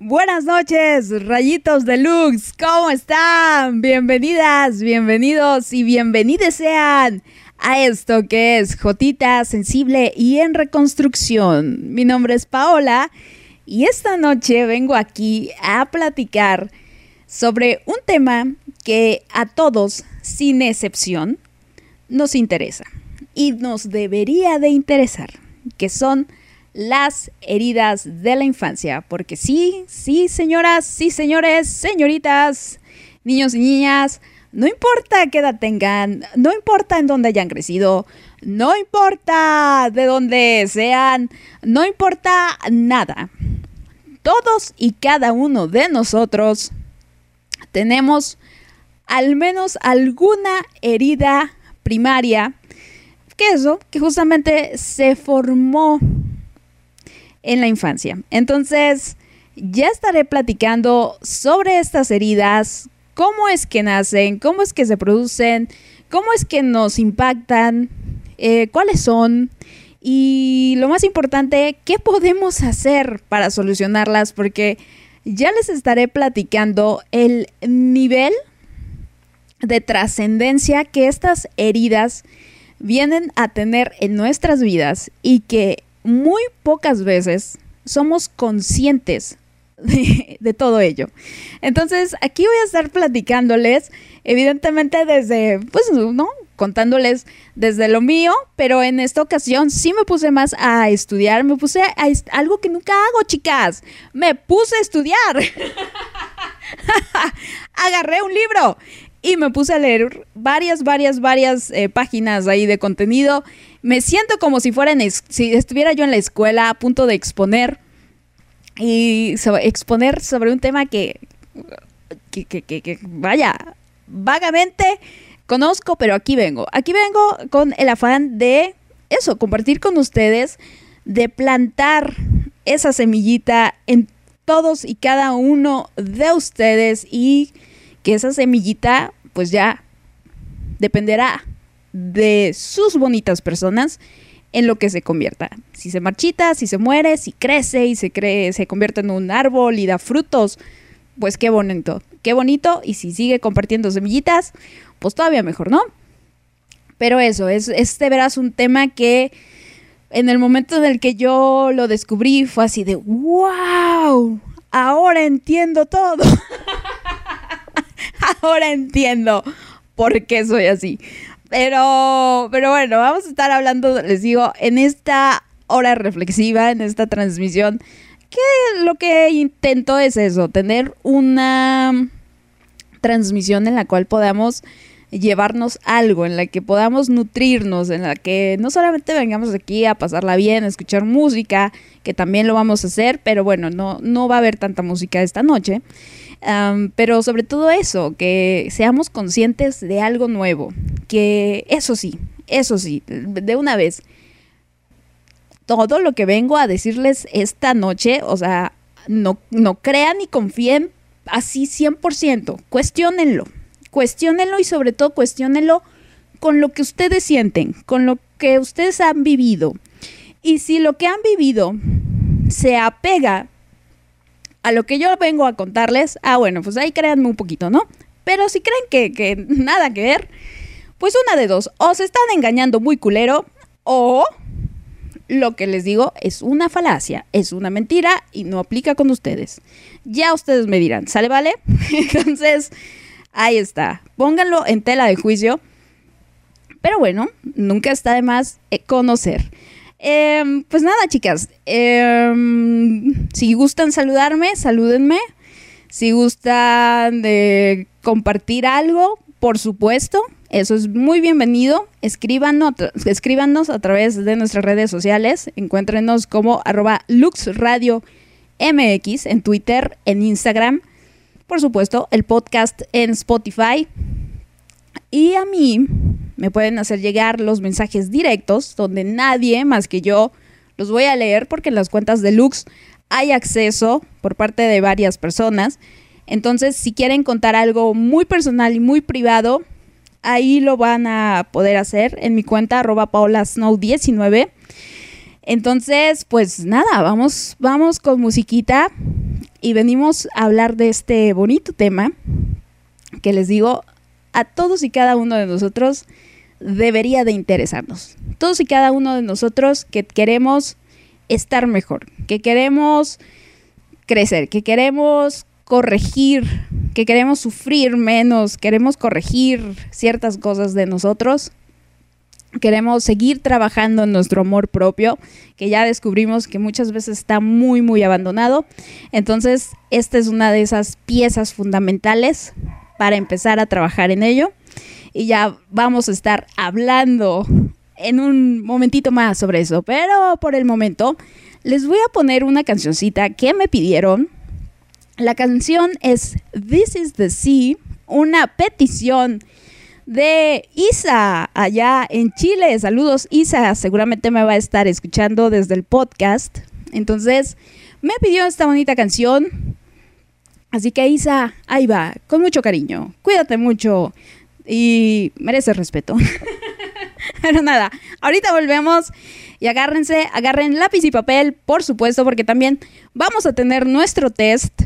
Buenas noches, rayitos deluxe, ¿cómo están? Bienvenidas, bienvenidos y bienvenidos sean a esto que es Jotita Sensible y en Reconstrucción. Mi nombre es Paola y esta noche vengo aquí a platicar sobre un tema que a todos, sin excepción, nos interesa y nos debería de interesar, que son las heridas de la infancia. Porque sí, sí, señoras, sí, señores, señoritas, niños y niñas, no importa qué edad tengan, no importa en dónde hayan crecido, no importa de dónde sean, no importa nada. Todos y cada uno de nosotros tenemos al menos alguna herida primaria, que eso, que justamente se formó en la infancia. Entonces, ya estaré platicando sobre estas heridas, cómo es que nacen, cómo es que se producen, cómo es que nos impactan, eh, cuáles son y lo más importante, qué podemos hacer para solucionarlas, porque ya les estaré platicando el nivel de trascendencia que estas heridas vienen a tener en nuestras vidas y que muy pocas veces somos conscientes de, todo ello. Entonces, aquí voy a estar platicándoles, evidentemente desde, pues, ¿no? Contándoles desde lo mío, pero en esta ocasión sí me puse más a estudiar, me puse a, algo que nunca hago, chicas, me puse a estudiar. Agarré un libro y me puse a leer varias, varias, varias eh, páginas ahí de contenido. Me siento como si fuera si estuviera yo en la escuela a punto de exponer y exponer sobre un tema que, que, que, vaya, vagamente conozco, pero aquí vengo. Aquí vengo con el afán de eso, compartir con ustedes, de plantar esa semillita en todos y cada uno de ustedes y que esa semillita pues ya dependerá de sus bonitas personas en lo que se convierta. Si se marchita, si se muere, si crece y se cree, se convierte en un árbol y da frutos, pues qué bonito, qué bonito. Y si sigue compartiendo semillitas, pues todavía mejor, ¿no? Pero eso, es, este verás un tema que en el momento en el que yo lo descubrí fue así de, wow, ahora entiendo todo. ahora entiendo por qué soy así. Pero, pero bueno, vamos a estar hablando, les digo, en esta hora reflexiva, en esta transmisión, que lo que intento es eso, tener una transmisión en la cual podamos llevarnos algo, en la que podamos nutrirnos, en la que no solamente vengamos aquí a pasarla bien, a escuchar música, que también lo vamos a hacer, pero bueno, no, no va a haber tanta música esta noche pero sobre todo eso, que seamos conscientes de algo nuevo, que eso sí, eso sí, de una vez, todo lo que vengo a decirles esta noche, o sea, no, no crean ni confíen así 100%, cuestionenlo, cuestionenlo y sobre todo cuestionenlo con lo que ustedes sienten, con lo que ustedes han vivido. Y si lo que han vivido se apega a lo que yo vengo a contarles, ah, bueno, pues ahí créanme un poquito, ¿no? Pero si creen que, que nada que ver, pues una de dos, o se están engañando muy culero, o lo que les digo es una falacia, es una mentira y no aplica con ustedes. Ya ustedes me dirán, ¿sale, vale? Entonces, ahí está, pónganlo en tela de juicio. Pero bueno, nunca está de más eh, conocer. Em, pues nada, chicas. Em, si gustan saludarme, salúdenme. Si gustan de compartir algo, por supuesto, eso es muy bienvenido. Escríbanos, escríbanos a través de nuestras redes sociales. Encuéntrenos como arroba luxradiomx en Twitter, en Instagram. Por supuesto, el podcast en Spotify. Y a mí me pueden hacer llegar los mensajes directos donde nadie más que yo los voy a leer porque en las cuentas de Lux hay acceso por parte de varias personas. Entonces, si quieren contar algo muy personal y muy privado, ahí lo van a poder hacer en mi cuenta arroba paolasnow19. Entonces, pues nada, vamos, vamos con musiquita. y venimos a hablar de este bonito tema que les digo, a todos y cada uno de nosotros debería de interesarnos. Todos y cada uno de nosotros que queremos estar mejor, que queremos crecer, que queremos corregir, que queremos sufrir menos, queremos corregir ciertas cosas de nosotros, queremos seguir trabajando en nuestro amor propio, que ya descubrimos que muchas veces está muy, muy abandonado. Entonces, esta es una de esas piezas fundamentales para empezar a trabajar en ello. Y ya vamos a estar hablando en un momentito más sobre eso. Pero por el momento, les voy a poner una cancioncita que me pidieron. La canción es This is the Sea, una petición de Isa allá en Chile. Saludos Isa, seguramente me va a estar escuchando desde el podcast. Entonces, me pidió esta bonita canción. Así que Isa, ahí va, con mucho cariño. Cuídate mucho y mereces respeto. Pero nada, ahorita volvemos y agárrense, agarren lápiz y papel, por supuesto, porque también vamos a tener nuestro test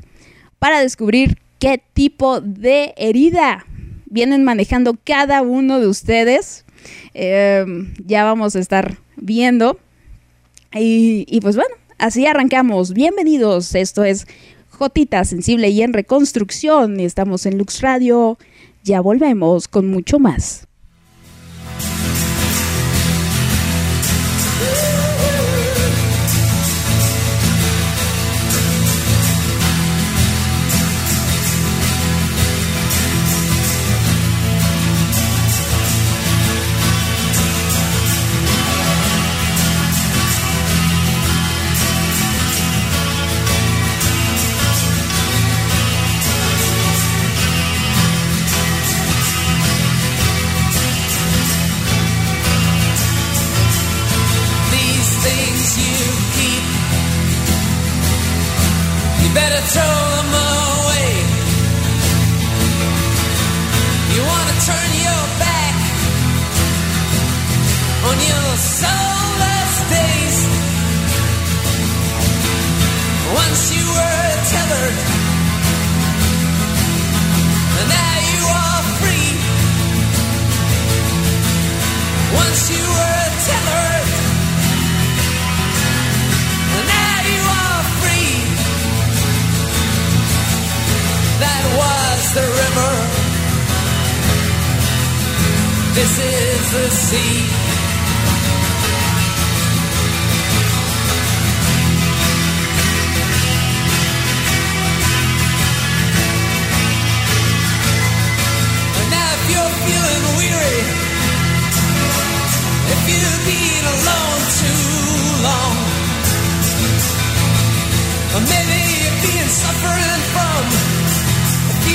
para descubrir qué tipo de herida vienen manejando cada uno de ustedes. Em, ya vamos a estar viendo. Y, y pues bueno, así arrancamos. Bienvenidos. Esto es Jotita Sensible y en Reconstrucción. Estamos en Lux Radio. Ya volvemos con mucho más. That's the river. This is the sea. And now if you're feeling weary, if you've been alone too long, or maybe you've been suffering from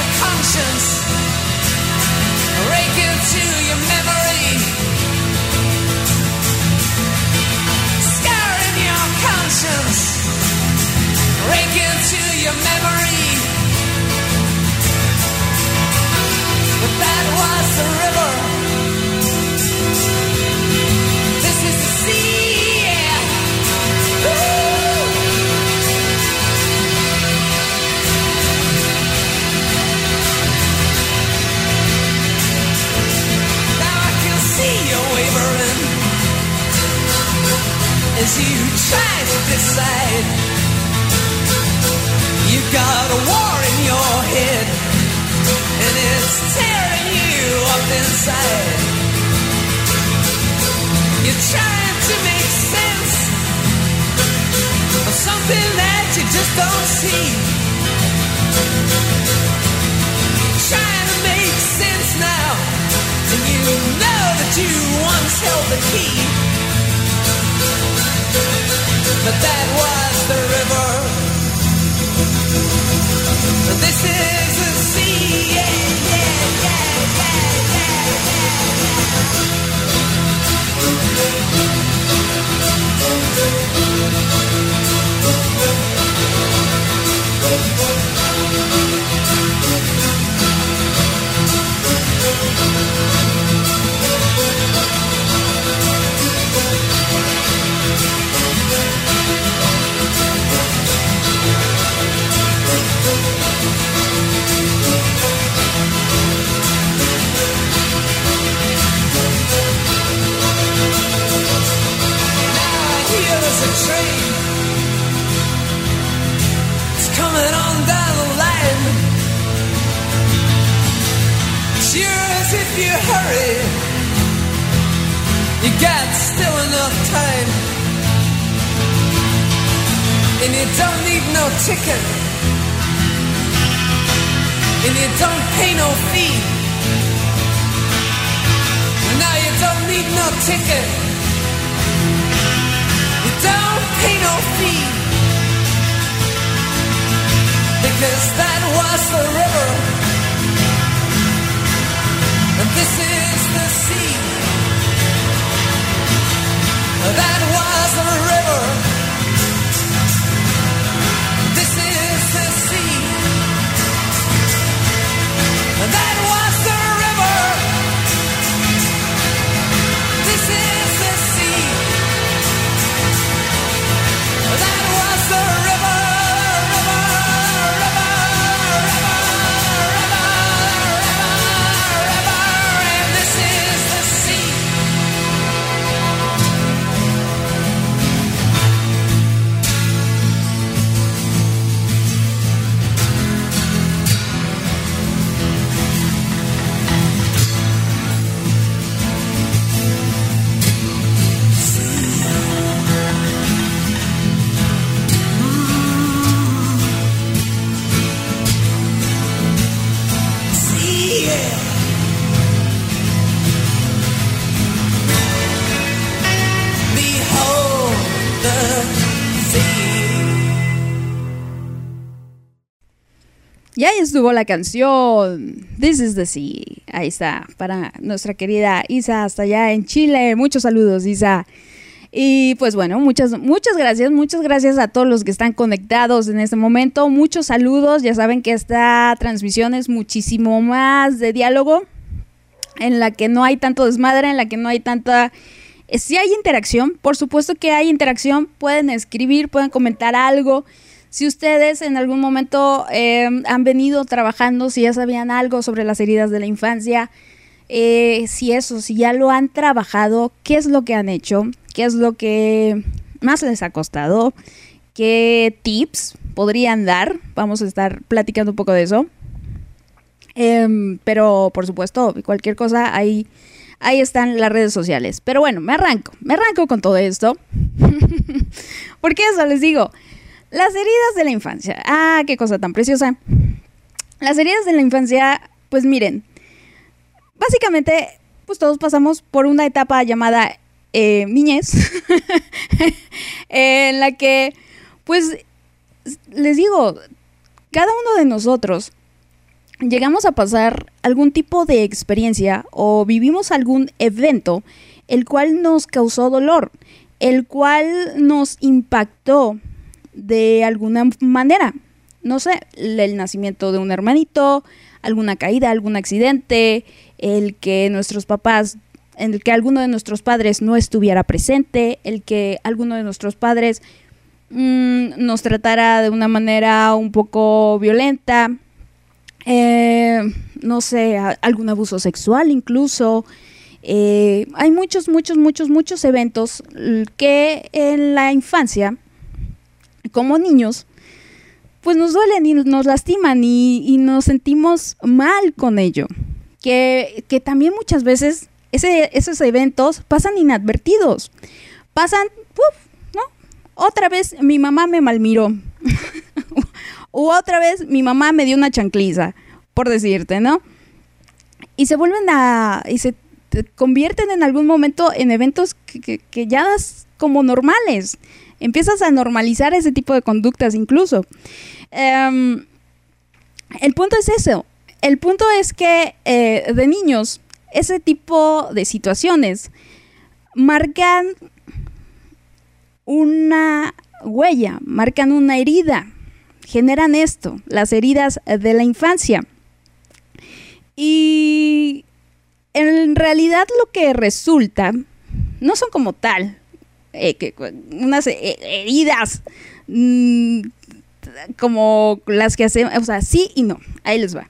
your conscience, rake you to your memory, scarring your conscience, rake you to your memory. But that was the river. as you try to decide. You got a war in your head, and it's tearing you up inside. You're trying to make sense of something that you just don't see. Trying to make sense now, and you know that you once held the key. But that was the river. This is the sea. Yeah, yeah, yeah, yeah, yeah, yeah. You hurry, you got still enough time. And you don't need no ticket. And you don't pay no fee. Now you don't need no ticket. You don't pay no fee because that was the estuvo la canción This is the Sea. Ahí está, para nuestra querida Isa, hasta allá en Chile. Muchos saludos, Isa. Y pues bueno, muchas, muchas gracias, muchas gracias a todos los que están conectados en este momento. Muchos saludos. Ya saben que esta transmisión es muchísimo más de diálogo, en la que no hay tanto desmadre, en la que no hay tanta... eh, Si hay interacción, por supuesto que hay interacción, pueden escribir, pueden comentar algo. Si ustedes en algún momento eh, han venido trabajando, si ya sabían algo sobre las heridas de la infancia, eh, si eso, si ya lo han trabajado, qué es lo que han hecho, qué es lo que más les ha costado, qué tips podrían dar. Vamos a estar platicando un poco de eso. Em, pero por supuesto, cualquier cosa, ahí, ahí están las redes sociales. Pero bueno, me arranco, me arranco con todo esto. Porque eso les digo, las heridas de la infancia. Ah, qué cosa tan preciosa. Las heridas de la infancia, pues miren, básicamente, pues todos pasamos por una etapa llamada eh, niñez, en la que, pues, les digo, cada uno de nosotros llegamos a pasar algún tipo de experiencia o vivimos algún evento el cual nos causó dolor, el cual nos impactó de alguna manera. No sé, el nacimiento de un hermanito, alguna caída, algún accidente, el que nuestros papás, el que alguno de nuestros padres no estuviera presente, el que alguno de nuestros padres mm, nos tratara de una manera un poco violenta, eh, no sé, algún abuso sexual incluso. Eh, hay muchos, muchos, muchos, muchos eventos que en la infancia, como niños, pues nos duelen y nos lastiman y, nos sentimos mal con ello. Que, que también muchas veces esos eventos pasan inadvertidos. Pasan, ¡puf! ¿no? Otra vez mi mamá me malmiró. U otra vez mi mamá me dio una chancliza, por decirte, ¿no? Y se vuelven a... y se te convierten en algún momento en eventos que ya das como normales. Empiezas a normalizar ese tipo de conductas incluso. Em, el punto es eso. El punto es que eh, de niños, ese tipo de situaciones marcan una huella, marcan una herida, generan esto, las heridas de la infancia. Y en realidad lo que resulta no son como tal eh, que- unas eh, heridas mm, como las que hacemos, o sea, sí y no, ahí les va.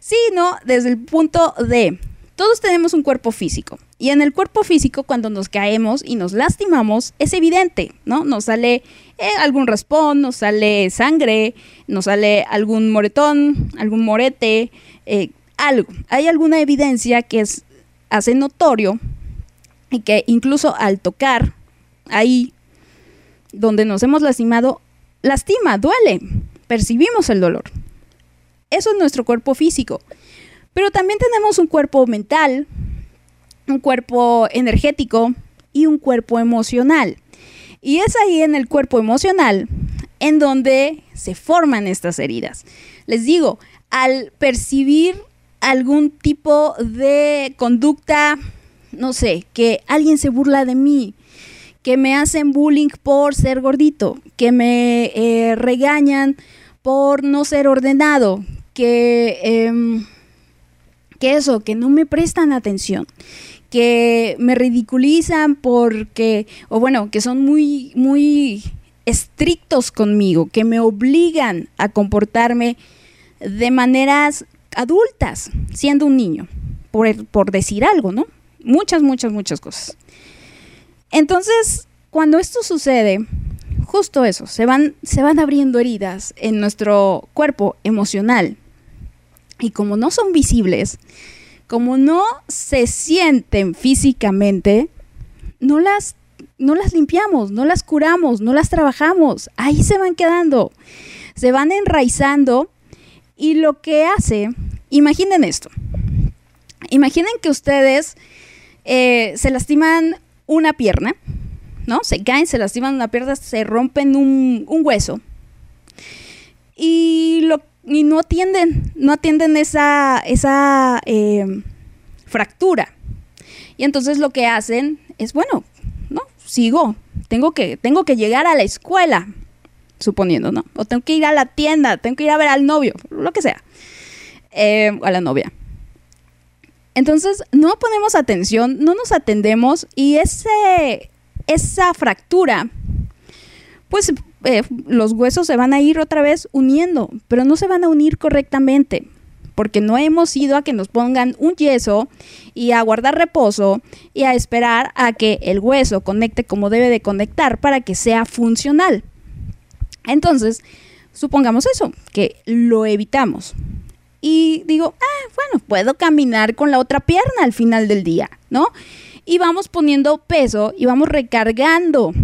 Sí y no, desde el punto de, todos tenemos un cuerpo físico y en el cuerpo físico cuando nos caemos y nos lastimamos es evidente, ¿no? Nos sale eh, algún raspón, nos sale sangre, nos sale algún moretón, algún morete, algo. Hay alguna evidencia que hace notorio y que incluso al tocar ahí donde nos hemos lastimado, lastima, duele, percibimos el dolor. Eso es nuestro cuerpo físico. Pero también tenemos un cuerpo mental, un cuerpo energético y un cuerpo emocional. Y es ahí en el cuerpo emocional en donde se forman estas heridas. Les digo, al percibir algún tipo de conducta, no sé, que alguien se burla de mí, que me hacen bullying por ser gordito, que me eh, regañan por no ser ordenado, que, em, que eso, que no me prestan atención, que me ridiculizan porque, o bueno, que son muy, muy estrictos conmigo, que me obligan a comportarme de maneras adultas, siendo un niño, por, por decir algo, ¿no? Muchas, muchas, muchas cosas. Entonces, cuando esto sucede, justo eso, se van, se van abriendo heridas en nuestro cuerpo emocional. Y como no son visibles, como no se sienten físicamente, no las, no las limpiamos, no las curamos, no las trabajamos. Ahí se van quedando, se van enraizando. Y lo que hace, imaginen esto. Imaginen que ustedes eh, se lastiman una pierna, ¿no? Se caen, se lastiman una pierna, se rompen un, hueso. Y, no atienden, no atienden esa, esa eh, fractura. Y entonces lo que hacen es, bueno, ¿no? Sigo, tengo que, tengo que llegar a la escuela, suponiendo, ¿no? O tengo que ir a la tienda, tengo que ir a ver al novio, lo que sea. Eh, a la novia. Entonces, no ponemos atención, no nos atendemos y ese, esa fractura, pues eh, los huesos se van a ir otra vez uniendo, pero no se van a unir correctamente, porque no hemos ido a que nos pongan un yeso y a guardar reposo y a esperar a que el hueso conecte como debe de conectar para que sea funcional. Entonces, supongamos eso, que lo evitamos y digo, ah, bueno, puedo caminar con la otra pierna al final del día, ¿no? Y vamos poniendo peso y vamos recargando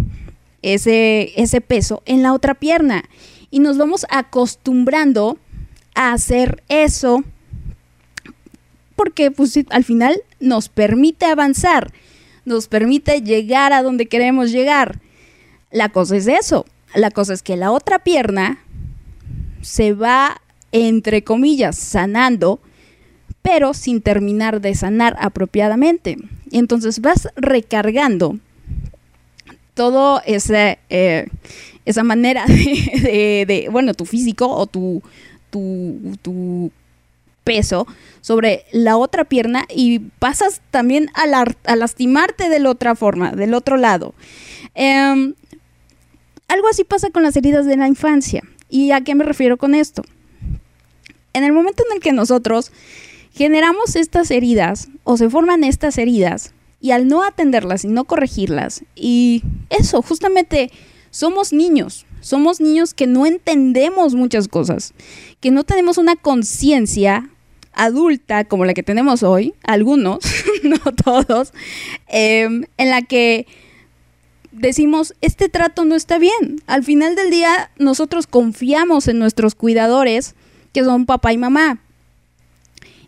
ese, ese peso en la otra pierna. Y nos vamos acostumbrando a hacer eso porque pues, al final nos permite avanzar, nos permite llegar a donde queremos llegar. La cosa es eso, la cosa es que la otra pierna se va entre comillas, sanando, pero sin terminar de sanar apropiadamente. Entonces vas recargando todo ese, eh, esa manera de, bueno, tu físico o tu, tu, tu peso sobre la otra pierna y pasas también a lastimarte de la otra forma, del otro lado. Em, algo así pasa con las heridas de la infancia. ¿Y a qué me refiero con esto? En el momento en el que nosotros generamos estas heridas o se forman estas heridas y al no atenderlas y no corregirlas y eso, justamente somos niños, Somos niños que no entendemos muchas cosas, que no tenemos una conciencia adulta como la que tenemos hoy, algunos, no todos, em, en la que decimos, este trato no está bien. Al final del día, nosotros confiamos en nuestros cuidadores, que son papá y mamá.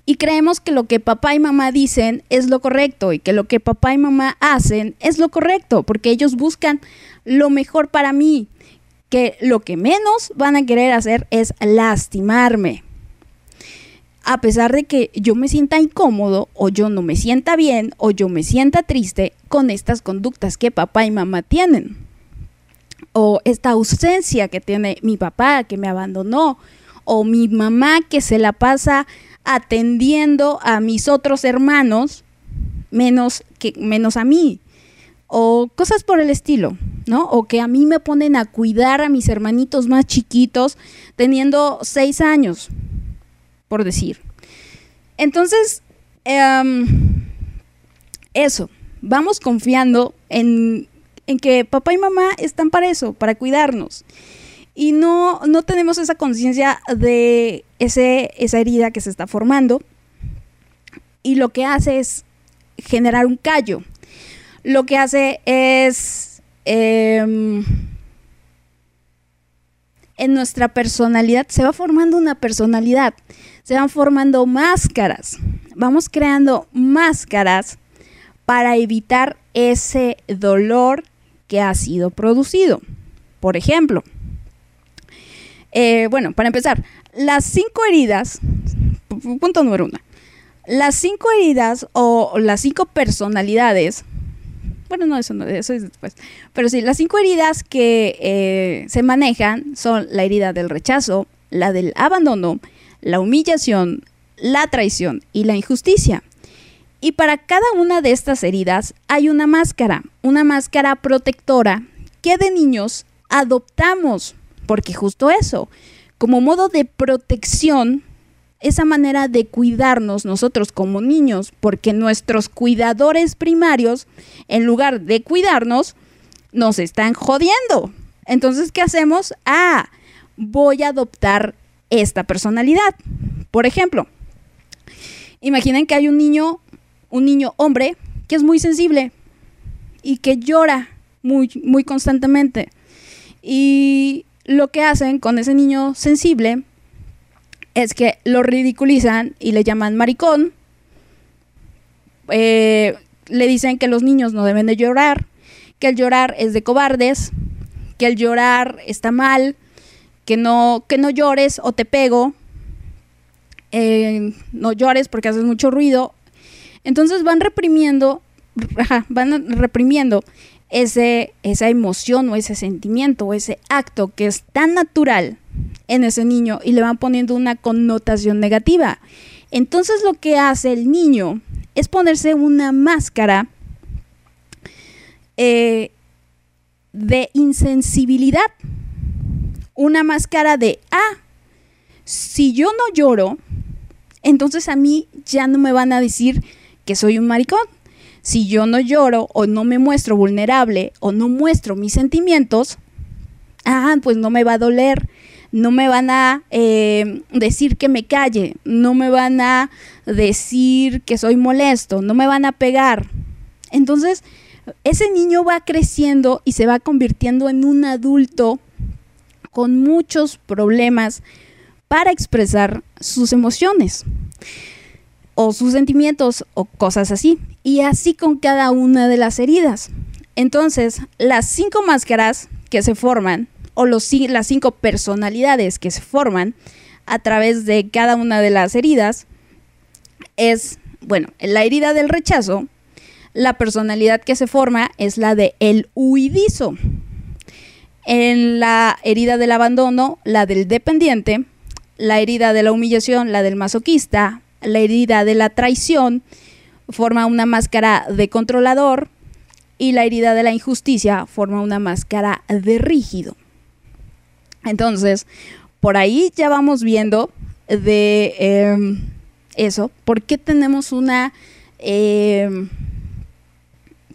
Y creemos que lo que papá y mamá dicen es lo correcto y que lo que papá y mamá hacen es lo correcto, porque ellos buscan lo mejor para mí, que lo que menos van a querer hacer es lastimarme. A pesar de que yo me sienta incómodo o yo no me sienta bien o yo me sienta triste con estas conductas que papá y mamá tienen. O esta ausencia que tiene mi papá que me abandonó o mi mamá que se la pasa atendiendo a mis otros hermanos menos que menos a mí o cosas por el estilo, ¿no? O que a mí me ponen a cuidar a mis hermanitos más chiquitos teniendo seis años, por decir. Entonces, em, eso, vamos confiando en, en que papá y mamá están para eso, para cuidarnos y no, no tenemos esa conciencia de ese, esa herida que se está formando. Y lo que hace es generar un callo. Lo que hace es em, en nuestra personalidad, se va formando una personalidad, se van formando máscaras, vamos creando máscaras para evitar ese dolor que ha sido producido. Por ejemplo, eh, bueno, para empezar, las cinco heridas, punto número uno, las cinco heridas o las cinco personalidades bueno, no, eso no, eso es después. Pero sí, las cinco heridas que eh, se manejan son la herida del rechazo, la del abandono, la humillación, la traición y la injusticia. Y para cada una de estas heridas hay una máscara, una máscara protectora que de niños adoptamos, porque justo eso, como modo de protección esa manera de cuidarnos nosotros como niños, porque nuestros cuidadores primarios, en lugar de cuidarnos, nos están jodiendo. Entonces, ¿qué hacemos? Ah, voy a adoptar esta personalidad. Por ejemplo, imaginen que hay un niño, un niño hombre, que es muy sensible y que llora muy, muy constantemente. Y lo que hacen con ese niño sensible es que lo ridiculizan y le llaman maricón. Eh, le dicen que los niños no deben de llorar, que el llorar es de cobardes, que el llorar está mal, que no, que no llores o te pego, eh, no llores porque haces mucho ruido. Entonces van reprimiendo, van reprimiendo ese, esa emoción o ese sentimiento o ese acto que es tan natural en ese niño y le van poniendo una connotación negativa. Entonces lo que hace el niño es ponerse una máscara eh, de insensibilidad. Una máscara de, ah, si yo no lloro, entonces a mí ya no me van a decir que soy un maricón. Si yo no lloro o no me muestro vulnerable o no muestro mis sentimientos, ah, pues no me va a doler no me van a eh, decir que me calle, no me van a decir que soy molesto, no me van a pegar. Entonces, ese niño va creciendo y se va convirtiendo en un adulto con muchos problemas para expresar sus emociones o sus sentimientos o cosas así. Y así con cada una de las heridas. Entonces, las cinco máscaras que se forman o los, las cinco personalidades que se forman a través de cada una de las heridas es, bueno, la herida del rechazo, la personalidad que se forma es la de el huidizo. En la herida del abandono, la del dependiente, la herida de la humillación, la del masoquista, la herida de la traición, forma una máscara de controlador y la herida de la injusticia forma una máscara de rígido. Entonces, por ahí ya vamos viendo de em, eso, por qué tenemos una em,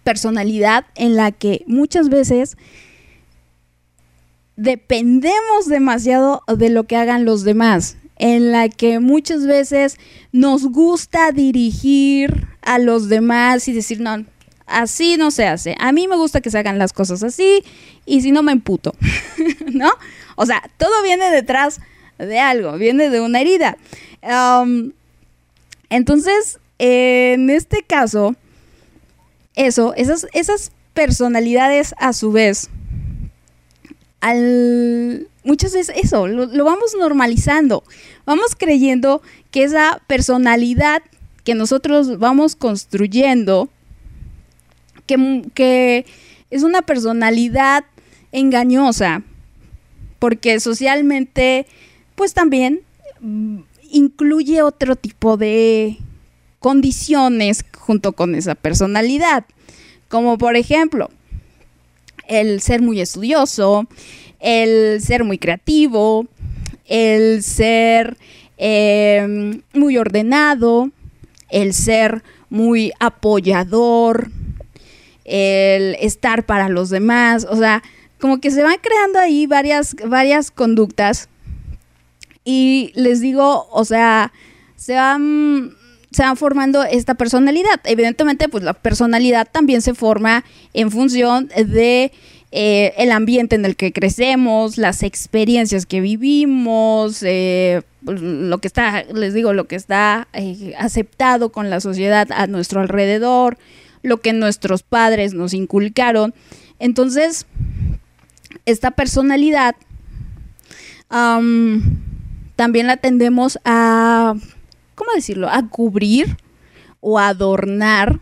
personalidad en la que muchas veces dependemos demasiado de lo que hagan los demás, en la que muchas veces nos gusta dirigir a los demás y decir, no, así no se hace. A mí me gusta que se hagan las cosas así y si no me emputo, ¿no? O sea, todo viene detrás de algo, viene de una herida. Entonces, en este caso, eso, esas, esas personalidades a su vez, al, muchas veces eso, lo vamos normalizando, vamos creyendo que esa personalidad que nosotros vamos construyendo, que, es una personalidad engañosa, porque socialmente, pues también mm, incluye otro tipo de condiciones junto con esa personalidad, como por ejemplo, el ser muy estudioso, el ser muy creativo, el ser eh, muy ordenado, el ser muy apoyador, el estar para los demás, o sea, como que se van creando ahí varias, varias conductas y les digo, o sea, se van, se van formando esta personalidad. Evidentemente, pues la personalidad también se forma en función de eh, el ambiente en el que crecemos, las experiencias que vivimos, eh, pues, lo que está, les digo, lo que está eh, aceptado con la sociedad a nuestro alrededor, lo que nuestros padres nos inculcaron. Entonces, esta personalidad también la tendemos a, ¿cómo decirlo? A cubrir o adornar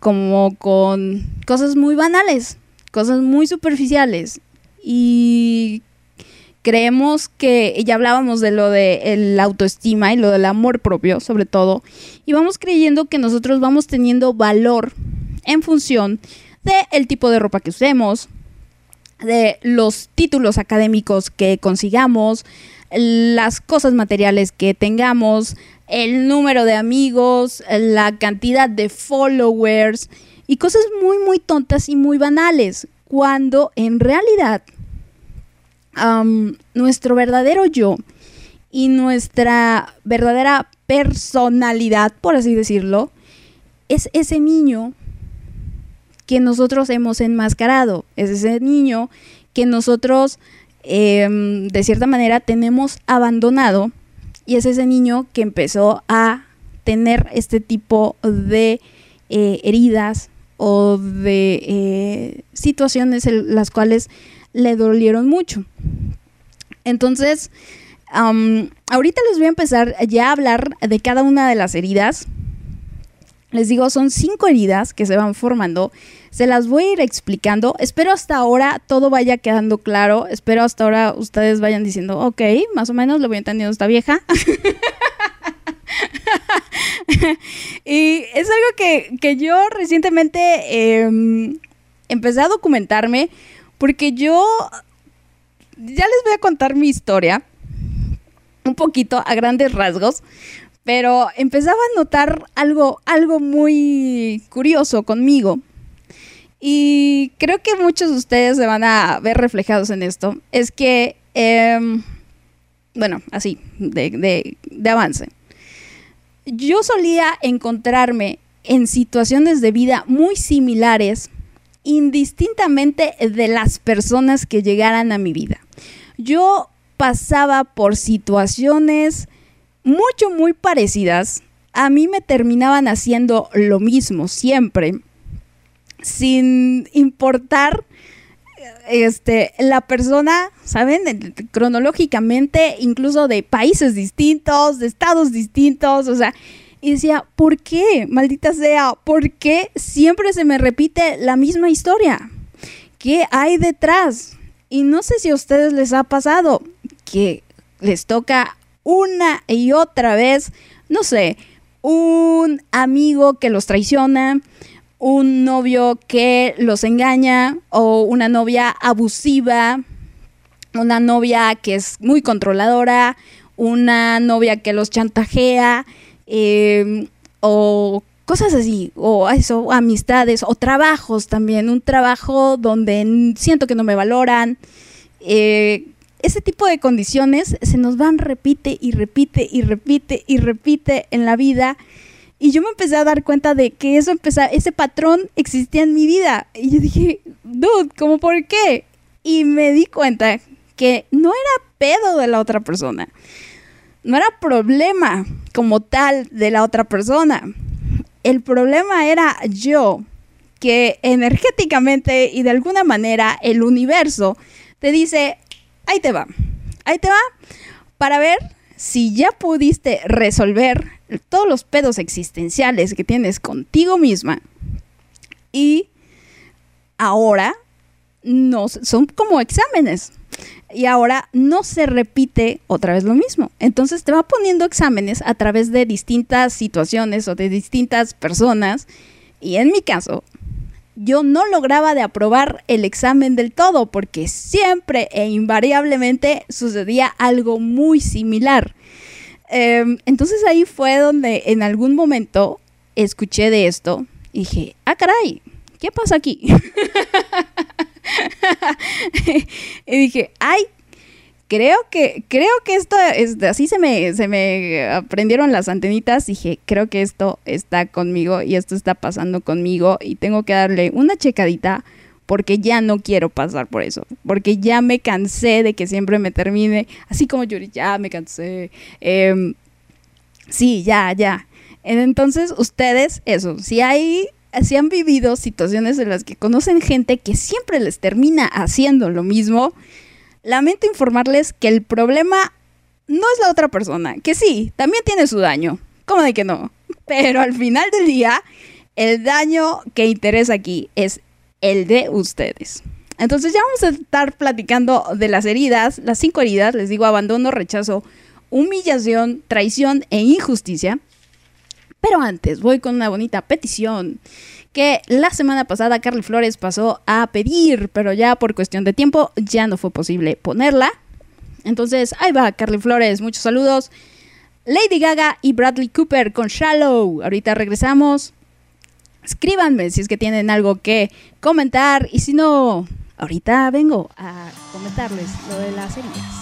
como con cosas muy banales, cosas muy superficiales. Y creemos que, ya hablábamos de lo de la autoestima y lo del amor propio, sobre todo, y vamos creyendo que nosotros vamos teniendo valor en función de el tipo de ropa que usemos, de los títulos académicos que consigamos, las cosas materiales que tengamos, el número de amigos, la cantidad de followers y cosas muy muy tontas y muy banales, cuando en realidad nuestro verdadero yo y nuestra verdadera personalidad, por así decirlo, es ese niño que nosotros hemos enmascarado, es ese niño que nosotros em, de cierta manera tenemos abandonado y es ese niño que empezó a tener este tipo de eh, heridas o de eh, situaciones en las cuales le dolieron mucho. Entonces, ahorita les voy a empezar ya a hablar de cada una de las heridas. Les digo, son cinco heridas que se van formando. Se las voy a ir explicando. Espero hasta ahora todo vaya quedando claro. Espero hasta ahora ustedes vayan diciendo, ok, más o menos lo voy entendiendo esta vieja. y es algo que, que yo recientemente em, empecé a documentarme porque yo ya les voy a contar mi historia, un poquito a grandes rasgos, pero empezaba a notar algo, algo muy curioso conmigo. Y creo que muchos de ustedes se van a ver reflejados en esto. Es que, em, bueno, así, de, de avance. Yo solía encontrarme en situaciones de vida muy similares indistintamente de las personas que llegaran a mi vida. Yo pasaba por situaciones mucho, muy parecidas. A mí me terminaban haciendo lo mismo siempre, sin importar este, la persona, ¿saben? Cronológicamente, incluso de países distintos, de estados distintos, o sea, y decía, ¿por qué? Maldita sea, ¿por qué siempre se me repite la misma historia? ¿Qué hay detrás? Y no sé si a ustedes les ha pasado que les toca una y otra vez, no sé, un amigo que los traiciona, un novio que los engaña o una novia abusiva, una novia que es muy controladora, una novia que los chantajea Em, o cosas así, o eso, amistades, o trabajos también, un trabajo donde siento que no me valoran eh, ese tipo de condiciones se nos van repite y repite y repite y repite en la vida. Y yo me empecé a dar cuenta de que eso empezaba, ese patrón existía en mi vida. Y yo dije, dude, ¿cómo por qué? Y me di cuenta que no era pedo de la otra persona. No era problema como tal de la otra persona. El problema era yo, que energéticamente y de alguna manera el universo te dice, ahí te va, ahí te va, para ver si ya pudiste resolver todos los pedos existenciales que tienes contigo misma y ahora no son como exámenes y ahora no se repite otra vez lo mismo. Entonces te va poniendo exámenes a través de distintas situaciones o de distintas personas y en mi caso yo no lograba de aprobar el examen del todo porque siempre e invariablemente sucedía algo muy similar. Em, entonces ahí fue donde en algún momento escuché de esto y dije, ah, caray, ¿qué pasa aquí? y dije, ay, creo que, creo que esto, es, así se me, se me aprendieron las antenitas. Dije, creo que esto está conmigo y esto está pasando conmigo y tengo que darle una checadita porque ya no quiero pasar por eso, porque ya me cansé de que siempre me termine, así como Yuri, ya me cansé. Em, sí, ya, ya. Entonces, ustedes, eso, si hay, si han vivido situaciones en las que conocen gente que siempre les termina haciendo lo mismo, lamento informarles que el problema no es la otra persona, que sí, también tiene su daño, ¿cómo de que no? Pero al final del día, el daño que interesa aquí es el de ustedes. Entonces ya vamos a estar platicando de las heridas, las cinco heridas, les digo abandono, rechazo, humillación, traición e injusticia. Pero antes voy con una bonita petición que la semana pasada Carly Flores pasó a pedir, pero ya por cuestión de tiempo ya no fue posible ponerla. Entonces, ahí va Carly Flores, muchos saludos. Lady Gaga y Bradley Cooper con Shallow. Ahorita regresamos. Escríbanme si es que tienen algo que comentar y si no, ahorita vengo a comentarles lo de las heridas.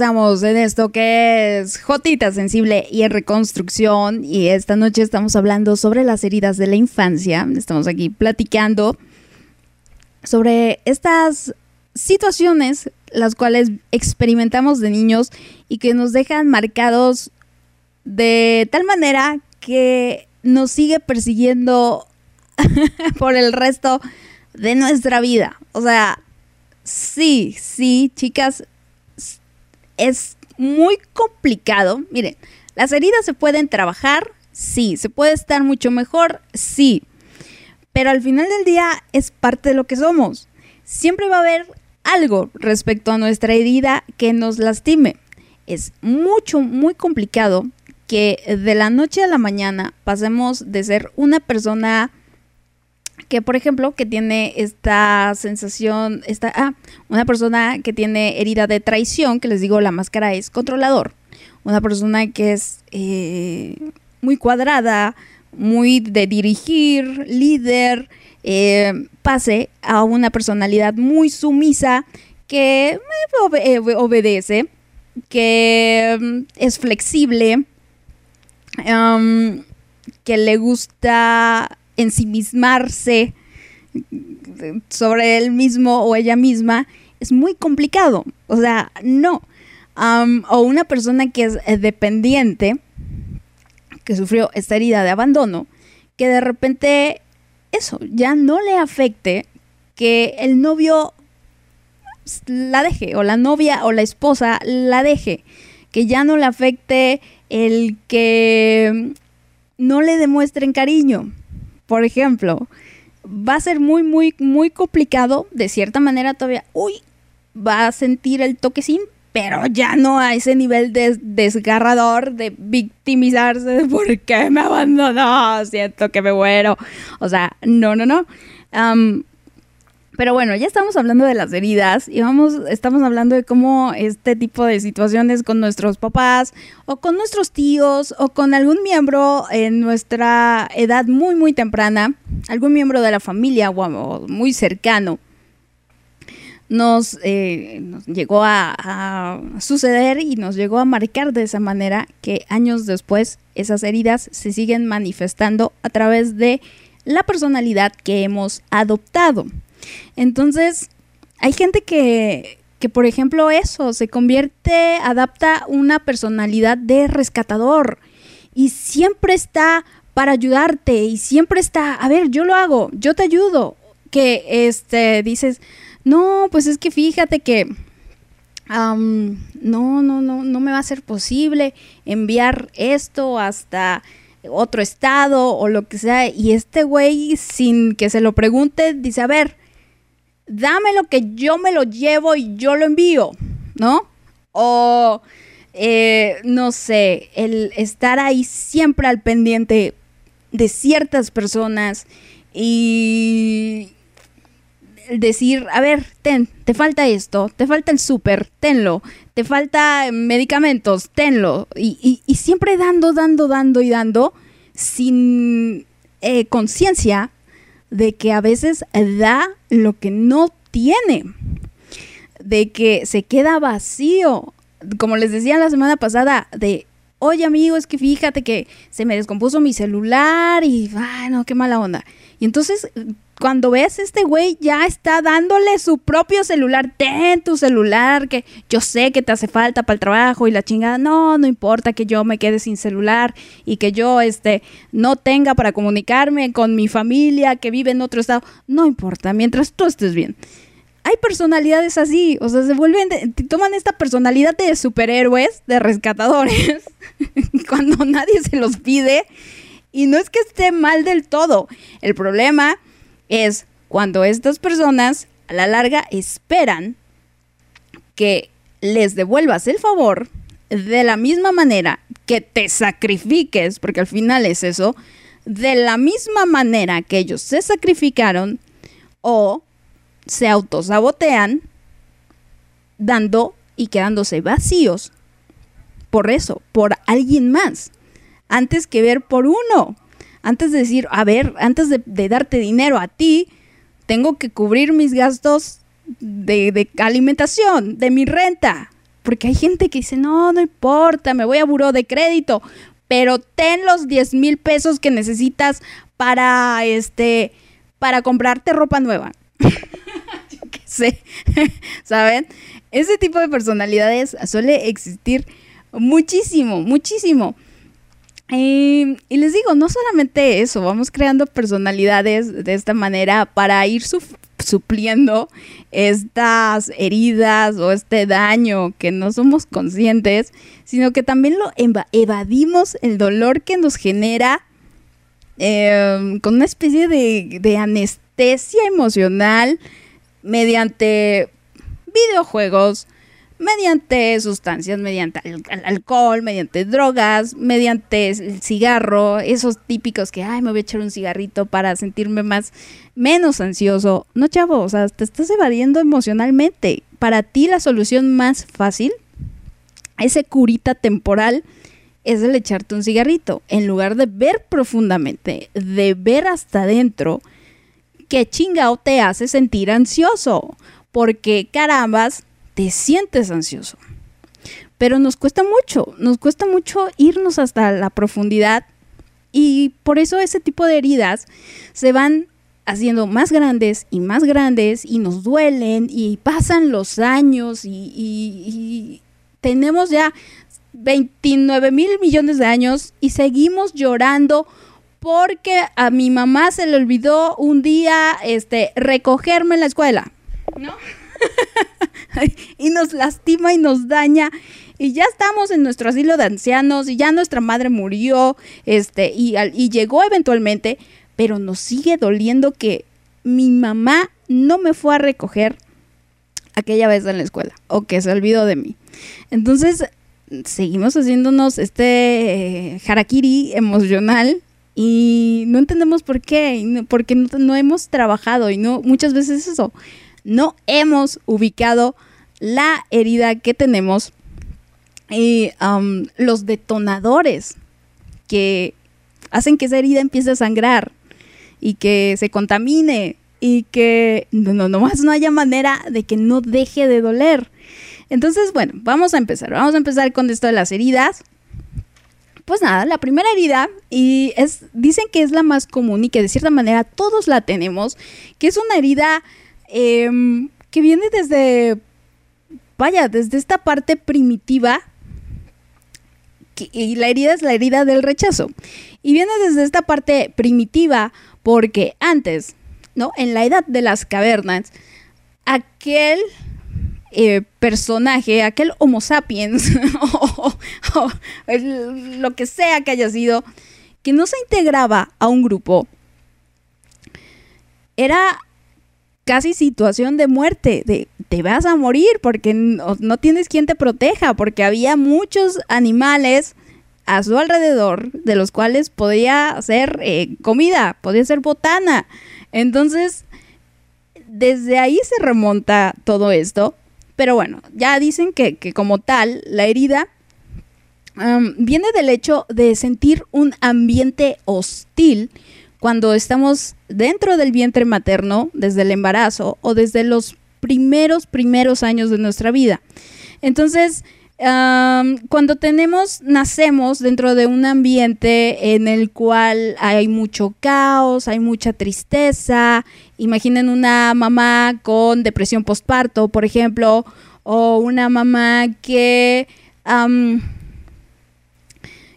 Regresamos en esto que es Jotita Sensible y en Reconstrucción. Y esta noche estamos hablando sobre las heridas de la infancia. Estamos aquí platicando sobre estas situaciones las cuales experimentamos de niños y que nos dejan marcados de tal manera que nos sigue persiguiendo por el resto de nuestra vida. O sea, sí, sí, chicas, es muy complicado. Miren, las heridas se pueden trabajar, sí, se puede estar mucho mejor, sí. Pero al final del día es parte de lo que somos. Siempre va a haber algo respecto a nuestra herida que nos lastime. Es mucho, muy complicado que de la noche a la mañana pasemos de ser una persona que, por ejemplo, que tiene esta sensación, esta, ah, una persona que tiene herida de traición, que les digo, la máscara es controlador. Una persona que es eh, muy cuadrada, muy de dirigir, líder, eh, pase a una personalidad muy sumisa que eh, obedece, que mm, es flexible, que le gusta ensimismarse sobre él mismo o ella misma, es muy complicado. O sea, no. o una persona que es eh, dependiente, que sufrió esta herida de abandono, que de repente eso ya no le afecte que el novio la deje, o la novia o la esposa la deje, que ya no le afecte el que no le demuestren cariño. Por ejemplo, va a ser muy, muy, muy complicado, de cierta manera todavía, uy, va a sentir el toquecín, pero ya no a ese nivel de desgarrador de victimizarse de por qué me abandonó, siento que me muero. O sea, no, no, no. Pero bueno, ya estamos hablando de las heridas y vamos, estamos hablando de cómo este tipo de situaciones con nuestros papás o con nuestros tíos o con algún miembro en nuestra edad muy, muy temprana, algún miembro de la familia o muy cercano, eh, nos, llegó a, suceder y nos llegó a marcar de esa manera que años después esas heridas se siguen manifestando a través de la personalidad que hemos adoptado. Entonces, hay gente que, que por ejemplo, eso, se convierte, adapta una personalidad de rescatador y siempre está para ayudarte y siempre está, a ver, yo lo hago, yo te ayudo, que este dices, no, pues es que fíjate que no, no, no, no me va a ser posible enviar esto hasta otro estado o lo que sea. Y este güey, sin que se lo pregunte, dice, a ver, dame lo que yo me lo llevo y yo lo envío, ¿no? O, eh, no sé, el estar ahí siempre al pendiente de ciertas personas y decir, a ver, ten, te falta esto, te falta el súper, tenlo, te falta medicamentos, tenlo. Y, siempre dando, dando, dando y dando, sin eh, conciencia de que a veces da lo que no tiene, de que se queda vacío. Como les decía la semana pasada, de, oye amigo, es que fíjate que se me descompuso mi celular y, bueno, qué mala onda. Y entonces cuando ves este güey ya está dándole su propio celular, ten tu celular, que yo sé que te hace falta para el trabajo y la chingada, no, no importa que yo me quede sin celular y que yo este no tenga para comunicarme con mi familia que vive en otro estado, no importa, mientras tú estés bien. Hay personalidades así, o sea, se vuelven, toman esta personalidad de superhéroes, de rescatadores, cuando nadie se los pide. Y no es que esté mal del todo. El problema es cuando estas personas a la larga esperan que les devuelvas el favor de la misma manera que te sacrifiques, porque al final es eso, de la misma manera que ellos se sacrificaron o se autosabotean dando y quedándose vacíos por eso, por alguien más, antes que ver por uno antes de decir, a ver, antes de, darte dinero a ti, tengo que cubrir mis gastos de, alimentación, de mi renta. Porque hay gente que dice, no, no importa, me voy a buró de crédito, pero ten los 10 mil pesos que necesitas para, este, para comprarte ropa nueva. Yo qué sé, ¿saben? Ese tipo de personalidades suele existir muchísimo, muchísimo. Y les digo, no solamente eso, vamos creando personalidades de esta manera para ir supliendo estas heridas o este daño que no somos conscientes, sino que también lo evadimos el dolor que nos genera em, con una especie de anestesia emocional mediante videojuegos, mediante sustancias, mediante alcohol, mediante drogas, mediante el cigarro, esos típicos que, ay, me voy a echar un cigarrito para sentirme más, menos ansioso. No, chavo, o sea, te estás evadiendo emocionalmente. Para ti la solución más fácil, ese curita temporal, es el echarte un cigarrito. En lugar de ver profundamente, de ver hasta adentro, qué chingao te hace sentir ansioso. Porque carambas, te sientes ansioso. Pero nos cuesta mucho, nos cuesta mucho irnos hasta la profundidad y por eso ese tipo de heridas se van haciendo más grandes y más grandes y nos duelen y pasan los años y, tenemos ya 29 mil millones de años y seguimos llorando porque a mi mamá se le olvidó un día este, recogerme en la escuela. ¿No? y nos lastima y nos daña. Y ya estamos en nuestro asilo de ancianos y ya nuestra madre murió, este, y, y llegó eventualmente, pero nos sigue doliendo que mi mamá no me fue a recoger aquella vez en la escuela o que se olvidó de mí. Entonces, seguimos haciéndonos este eh, harakiri emocional y no entendemos por qué, porque no, no, hemos trabajado y no muchas veces eso no hemos ubicado la herida que tenemos y um, los detonadores que hacen que esa herida empiece a sangrar y que se contamine y que no, nomás no haya manera de que no deje de doler. Entonces, bueno, vamos a empezar. Vamos a empezar con esto de las heridas. Pues nada, la primera herida, y es, dicen que es la más común y que de cierta manera todos la tenemos, que es una herida Em, que viene desde, vaya, desde esta parte primitiva, y la herida es la herida del rechazo. Y viene desde esta parte primitiva porque antes, ¿no? En la edad de las cavernas, aquel eh, personaje, aquel Homo sapiens, o, lo que sea que haya sido, que no se integraba a un grupo, era casi situación de muerte, de te vas a morir porque no, tienes quien te proteja, porque había muchos animales a su alrededor de los cuales podía ser eh, comida, podía ser botana. Entonces, desde ahí se remonta todo esto. Pero bueno, ya dicen que, como tal, la herida viene del hecho de sentir un ambiente hostil cuando estamos dentro del vientre materno, desde el embarazo o desde los primeros, primeros años de nuestra vida. Entonces, cuando tenemos, nacemos dentro de un ambiente en el cual hay mucho caos, hay mucha tristeza. Imaginen una mamá con depresión postparto, por ejemplo, o una mamá que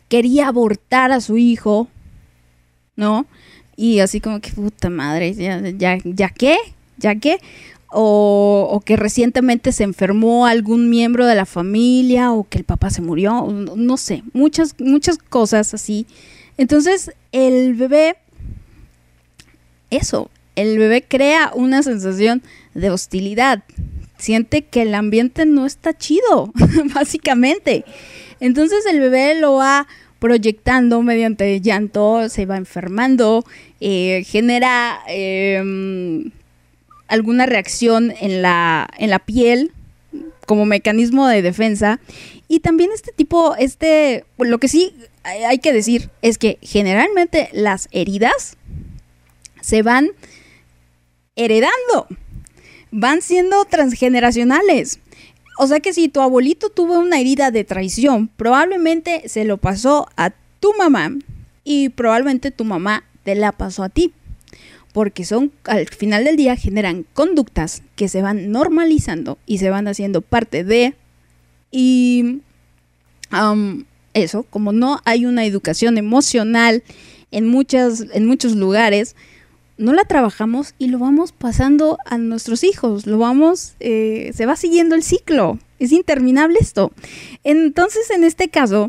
quería abortar a su hijo, ¿no? Y así como que puta madre, ya, ya, ya qué, ya qué. O, o, que recientemente se enfermó algún miembro de la familia o que el papá se murió, no sé, muchas, muchas cosas así. Entonces el bebé, eso, el bebé crea una sensación de hostilidad, siente que el ambiente no está chido, básicamente. Entonces el bebé lo va proyectando mediante llanto, se va enfermando, eh, genera em, alguna reacción en la, en la piel como mecanismo de defensa. Y también este tipo, este, lo que sí hay que decir es que generalmente las heridas se van heredando, van siendo transgeneracionales. O sea que si tu abuelito tuvo una herida de traición, probablemente se lo pasó a tu mamá y probablemente tu mamá te la pasó a ti. Porque son, al final del día, generan conductas que se van normalizando y se van haciendo parte de. Y eso, como no hay una educación emocional en, muchas, en muchos lugares, no la trabajamos y lo vamos pasando a nuestros hijos, lo vamos, eh, se va siguiendo el ciclo, es interminable esto. Entonces, en este caso,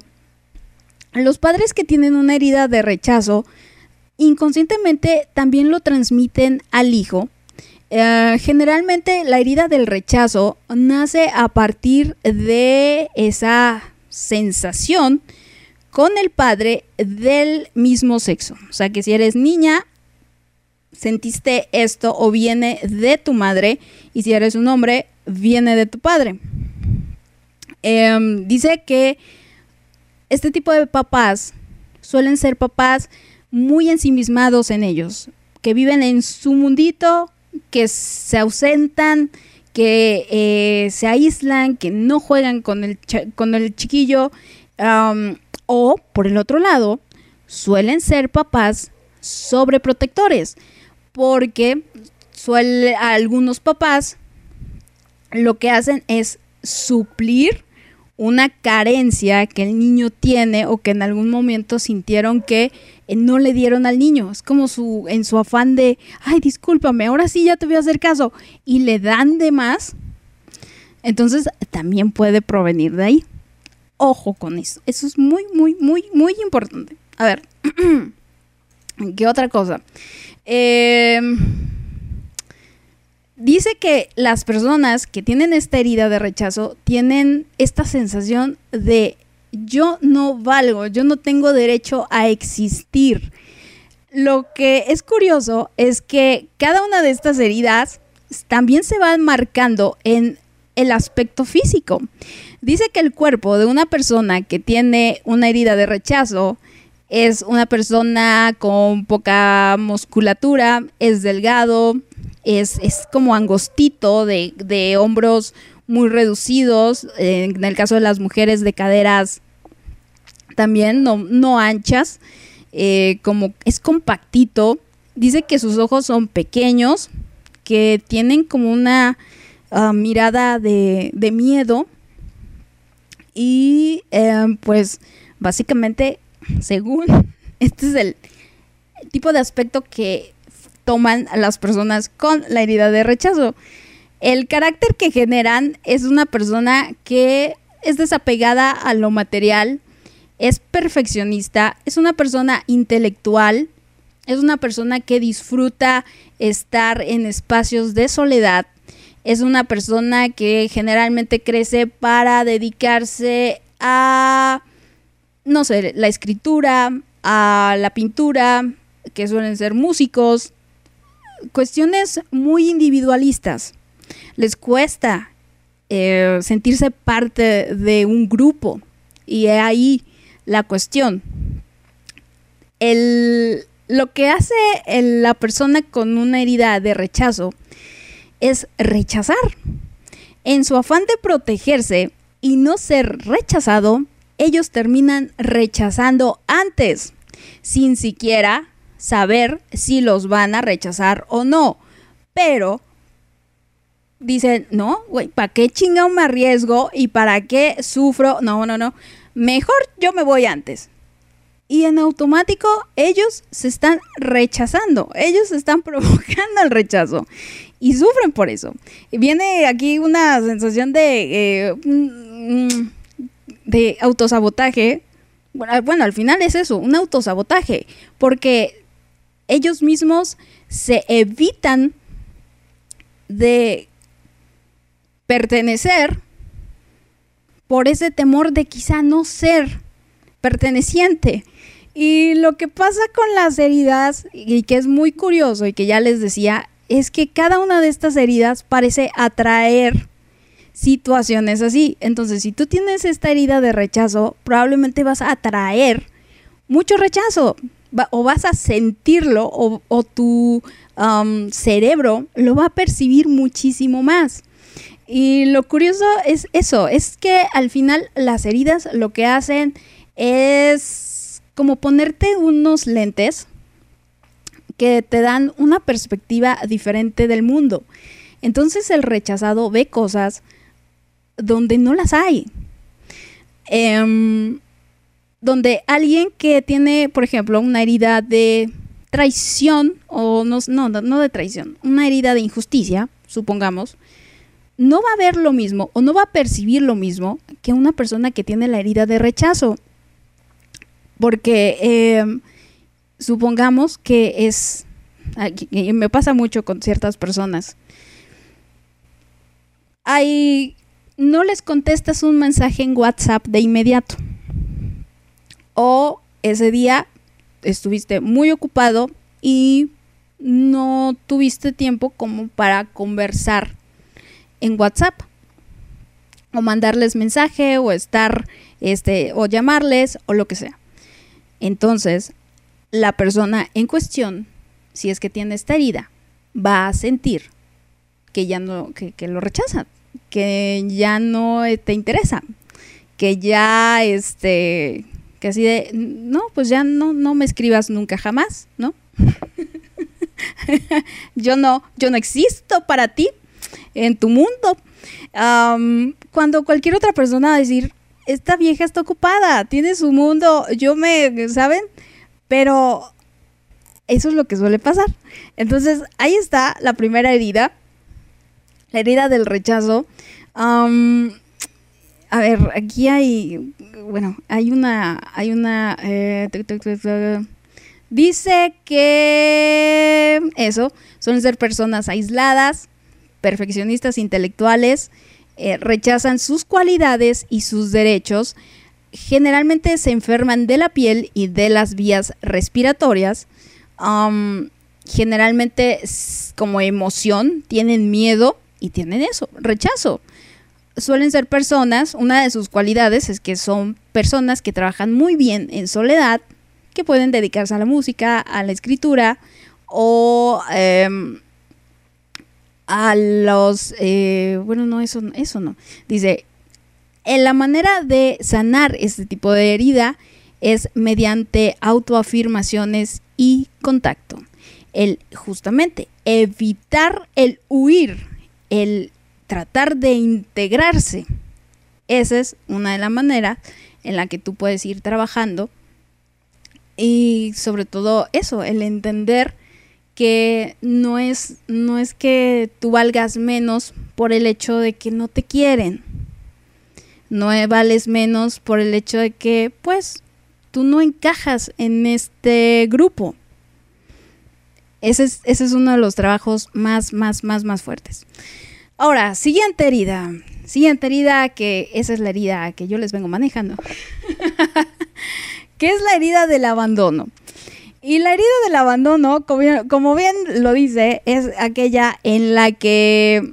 los padres que tienen una herida de rechazo, inconscientemente también lo transmiten al hijo. Eh, generalmente la herida del rechazo nace a partir de esa sensación con el padre del mismo sexo. O sea que si eres niña, sentiste esto o viene de tu madre y si eres un hombre, viene de tu padre. Em, dice que este tipo de papás suelen ser papás muy ensimismados en ellos, que viven en su mundito, que se ausentan, que eh, se aíslan, que no juegan con el, con el chiquillo. o, por el otro lado, suelen ser papás sobreprotectores, porque suele, algunos papás lo que hacen es suplir una carencia que el niño tiene o que en algún momento sintieron que eh, no le dieron al niño. Es como su en su afán de, ay, discúlpame, ahora sí ya te voy a hacer caso y le dan de más. Entonces, también puede provenir de ahí. Ojo con eso. Eso es muy muy muy muy importante. A ver. ¿Qué otra cosa? Em, Dice que las personas que tienen esta herida de rechazo tienen esta sensación de yo no valgo, yo no tengo derecho a existir. Lo que es curioso es que cada una de estas heridas también se van marcando en el aspecto físico. Dice que el cuerpo de una persona que tiene una herida de rechazo es una persona con poca musculatura, es delgado, es, es como angostito, de, de hombros muy reducidos, eh, en el caso de las mujeres de caderas también no, no anchas, eh, como es compactito. Dice que sus ojos son pequeños, que tienen como una ah, mirada de, de miedo y eh, pues básicamente según este es el tipo de aspecto que toman las personas con la herida de rechazo. El carácter que generan es una persona que es desapegada a lo material, es perfeccionista, es una persona intelectual, es una persona que disfruta estar en espacios de soledad, es una persona que generalmente crece para dedicarse a, no sé, la escritura, a la pintura, que suelen ser músicos, cuestiones muy individualistas. Les cuesta eh, sentirse parte de un grupo y ahí la cuestión. El, lo que hace la persona con una herida de rechazo es rechazar. En su afán de protegerse y no ser rechazado, ellos terminan rechazando antes, sin siquiera saber si los van a rechazar o no. Pero dicen, no, güey, ¿para qué chingado me arriesgo y para qué sufro? No, no, no. Mejor yo me voy antes. Y en automático ellos se están rechazando, ellos están provocando el rechazo y sufren por eso. Y viene aquí una sensación de, eh, mm, de autosabotaje. Bueno, bueno, al final es eso, un autosabotaje, porque ellos mismos se evitan de pertenecer por ese temor de quizá no ser perteneciente. Y lo que pasa con las heridas, y que es muy curioso y que ya les decía, es que cada una de estas heridas parece atraer situaciones así. Entonces, si tú tienes esta herida de rechazo, probablemente vas a atraer mucho rechazo o vas a sentirlo o, tu cerebro lo va a percibir muchísimo más. Y lo curioso es eso, es que al final las heridas lo que hacen es como ponerte unos lentes que te dan una perspectiva diferente del mundo. Entonces el rechazado ve cosas donde no las hay. Em, donde alguien que tiene, por ejemplo, una herida de traición, o no, no, no de traición, una herida de injusticia, supongamos, no va a ver lo mismo o no va a percibir lo mismo que una persona que tiene la herida de rechazo. Porque em, supongamos que es, me pasa mucho con ciertas personas, hay, no les contestas un mensaje en WhatsApp de inmediato. O ese día estuviste muy ocupado y no tuviste tiempo como para conversar en WhatsApp o mandarles mensaje o estar este o llamarles o lo que sea. Entonces, la persona en cuestión, si es que tiene esta herida, va a sentir que ya no que, que lo rechaza, que ya no te interesa, que ya este que así de no, pues ya no no me escribas nunca jamás, ¿no? yo no yo no existo para ti, en tu mundo. cuando cualquier otra persona va a decir, esta vieja está ocupada, tiene su mundo, yo me, ¿saben? Pero eso es lo que suele pasar. Entonces, ahí está la primera herida, la herida del rechazo. a ver, aquí hay, bueno, hay una, hay una, eh, dice que eso, suelen ser personas aisladas, perfeccionistas intelectuales eh, rechazan sus cualidades y sus derechos, generalmente se enferman de la piel y de las vías respiratorias, generalmente como emoción tienen miedo y tienen eso, rechazo. Suelen ser personas, una de sus cualidades es que son personas que trabajan muy bien en soledad, que pueden dedicarse a la música, a la escritura o em, a los, eh, bueno, no, eso, eso no. Dice, en la manera de sanar este tipo de herida es mediante autoafirmaciones y contacto. El justamente evitar el huir, el tratar de integrarse. Esa es una de las maneras en la que tú puedes ir trabajando. Y sobre todo eso, el entender que no es, no es que tú valgas menos por el hecho de que no te quieren. No vales menos por el hecho de que, pues, tú no encajas en este grupo. Ese es, ese es uno de los trabajos más, más, más, más fuertes. Ahora, siguiente herida. Siguiente herida, que esa es la herida que yo les vengo manejando. que es la herida del abandono. Y la herida del abandono, como bien, lo dice, es aquella en la que,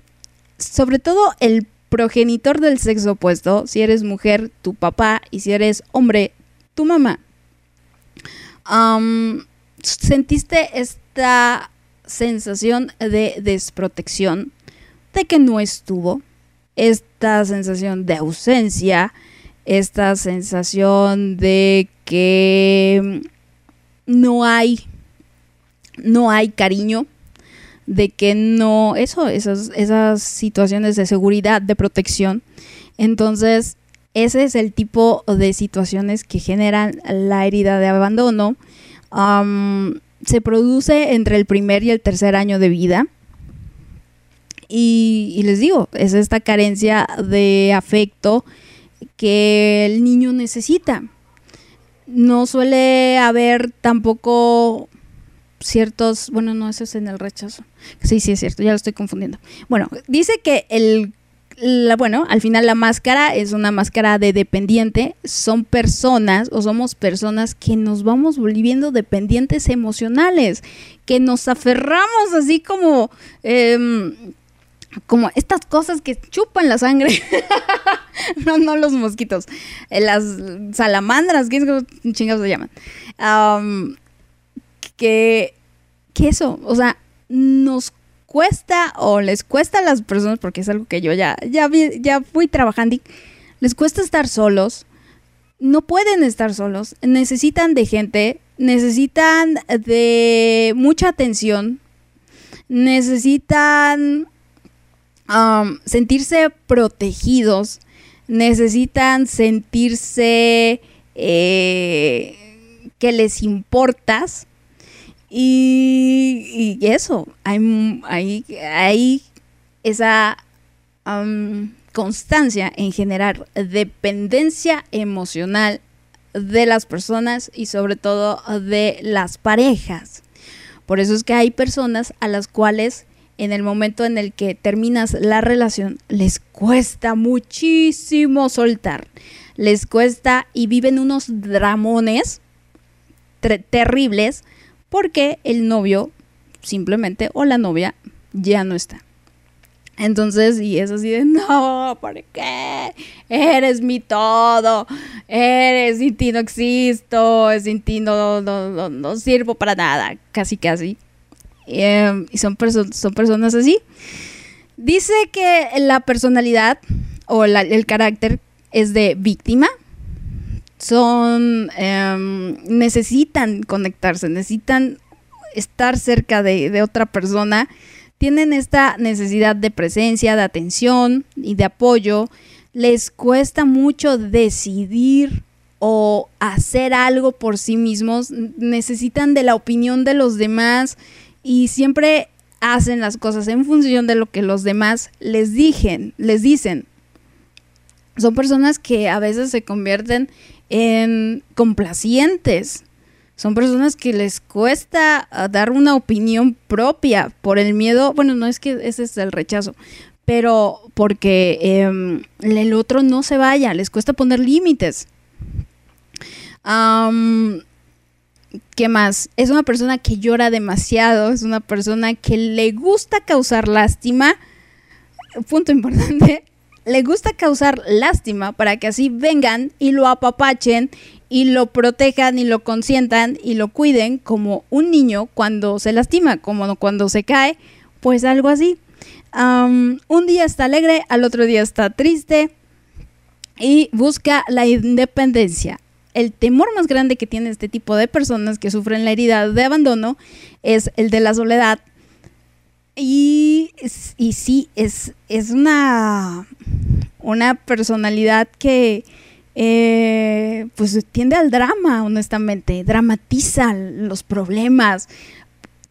sobre todo el progenitor del sexo opuesto, si eres mujer, tu papá, y si eres hombre, tu mamá, sentiste esta sensación de desprotección, de que no estuvo, esta sensación de ausencia, esta sensación de que no hay, no hay cariño, de que no, eso, esas, esas situaciones de seguridad, de protección. Entonces, ese es el tipo de situaciones que generan la herida de abandono. Se produce entre el primer y el tercer año de vida. Y, les digo, es esta carencia de afecto que el niño necesita no suele haber tampoco ciertos, bueno, no, eso es en el rechazo. Sí, sí, es cierto, ya lo estoy confundiendo. Bueno, dice que el, bueno, al final la máscara es una máscara de dependiente. Son personas o somos personas que nos vamos volviendo dependientes emocionales, que nos aferramos así como... Em, como estas cosas que chupan la sangre. no, no los mosquitos. Eh, las salamandras, ¿qué chingados se llaman? que, que eso, o sea, nos cuesta o les cuesta a las personas, porque es algo que yo ya, ya, vi- ya fui trabajando, y les cuesta estar solos, no pueden estar solos, necesitan de gente, necesitan de mucha atención, necesitan um, sentirse protegidos, necesitan sentirse eh, que les importas. Y, eso, hay, hay, esa constancia en generar dependencia emocional de las personas y sobre todo de las parejas. Por eso es que hay personas a las cuales en el momento en el que terminas la relación les cuesta muchísimo soltar. Les cuesta y viven unos dramones terribles porque el novio simplemente o la novia ya no está. Entonces, y es así de, no, ¿por qué? Eres mi todo, eres sin ti no existo, sin ti no, no, no, no sirvo para nada, casi casi. Em, y son, son personas así. Dice que la personalidad o el carácter es de víctima. Son, em, necesitan conectarse, necesitan estar cerca de, de otra persona. Tienen esta necesidad de presencia, de atención y de apoyo. Les cuesta mucho decidir o hacer algo por sí mismos. Necesitan de la opinión de los demás y siempre hacen las cosas en función de lo que los demás les dijen, les dicen. Son personas que a veces se convierten en complacientes. Son personas que les cuesta ah, dar una opinión propia por el miedo. Bueno, no es que ese es el rechazo, pero porque em, el otro no se vaya, les cuesta poner límites. ¿Qué más? Es una persona que llora demasiado, es una persona que le gusta causar lástima. Punto importante, le gusta causar lástima para que así vengan y lo apapachen y lo protejan y lo consientan y lo cuiden como un niño cuando se lastima, como cuando se cae, pues algo así. Am, un día está alegre, al otro día está triste y busca la independencia. El temor más grande que tiene este tipo de personas que sufren la herida de abandono es el de la soledad. Y, y sí, es, es una, una personalidad que eh, pues tiende al drama, honestamente, dramatiza los problemas.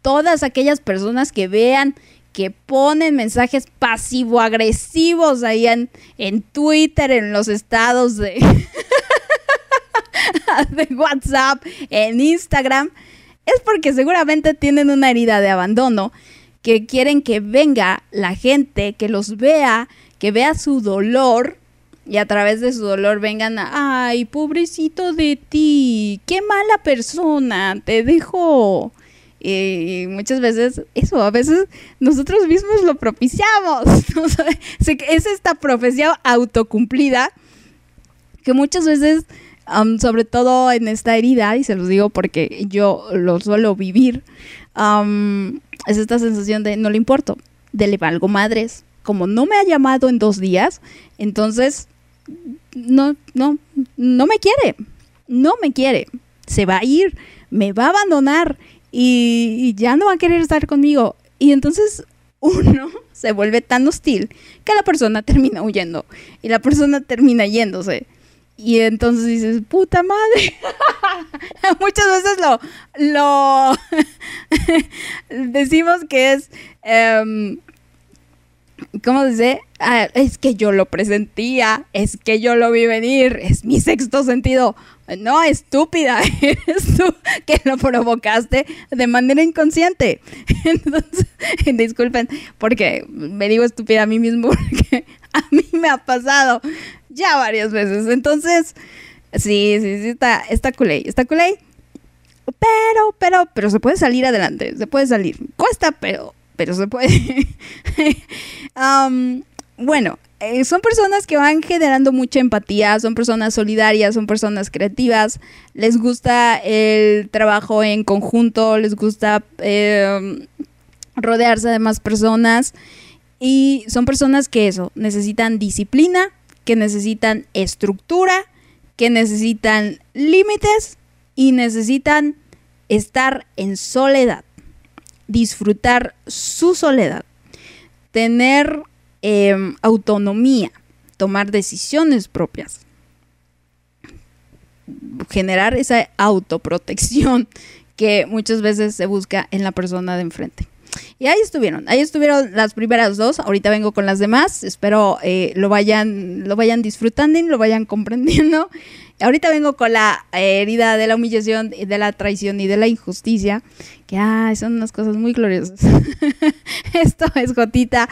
Todas aquellas personas que vean que ponen mensajes pasivo-agresivos ahí en, en Twitter, en los estados de, de WhatsApp, en Instagram, es porque seguramente tienen una herida de abandono, que quieren que venga la gente, que los vea, que vea su dolor y a través de su dolor vengan a, ay, pobrecito de ti, qué mala persona, te dejó. Y muchas veces, eso, a veces nosotros mismos lo propiciamos. Es esta profecía autocumplida que muchas veces, sobre todo en esta herida, y se los digo porque yo lo suelo vivir, um, es esta sensación de no le importo, de le valgo madres. Como no me ha llamado en dos días, entonces no, no, no me quiere, no me quiere, se va a ir, me va a abandonar y, y ya no va a querer estar conmigo. Y entonces uno se vuelve tan hostil que la persona termina huyendo y la persona termina yéndose. Y entonces dices, puta madre. Muchas veces lo, lo decimos que es, em, ¿cómo dice? Ah, es que yo lo presentía, es que yo lo vi venir, es mi sexto sentido. No, estúpida, eres tú que lo provocaste de manera inconsciente. Entonces, disculpen, porque me digo estúpida a mí mismo, porque a mí me ha pasado ya varias veces. Entonces, sí, sí, sí, está, está culé, está culé. Pero, pero, pero se puede salir adelante, se puede salir. Cuesta, pero, pero se puede. bueno, eh, son personas que van generando mucha empatía, son personas solidarias, son personas creativas, les gusta el trabajo en conjunto, les gusta eh, rodearse de más personas y son personas que eso, necesitan disciplina, que necesitan estructura, que necesitan límites y necesitan estar en soledad, disfrutar su soledad, tener em, autonomía, tomar decisiones propias, generar esa autoprotección que muchas veces se busca en la persona de enfrente. Y ahí estuvieron, ahí estuvieron las primeras dos, ahorita vengo con las demás, espero eh, lo, vayan, lo vayan disfrutando y lo vayan comprendiendo. Ahorita vengo con la herida de la humillación, de la traición y de la injusticia, que son unas cosas muy gloriosas. Esto es Gotita,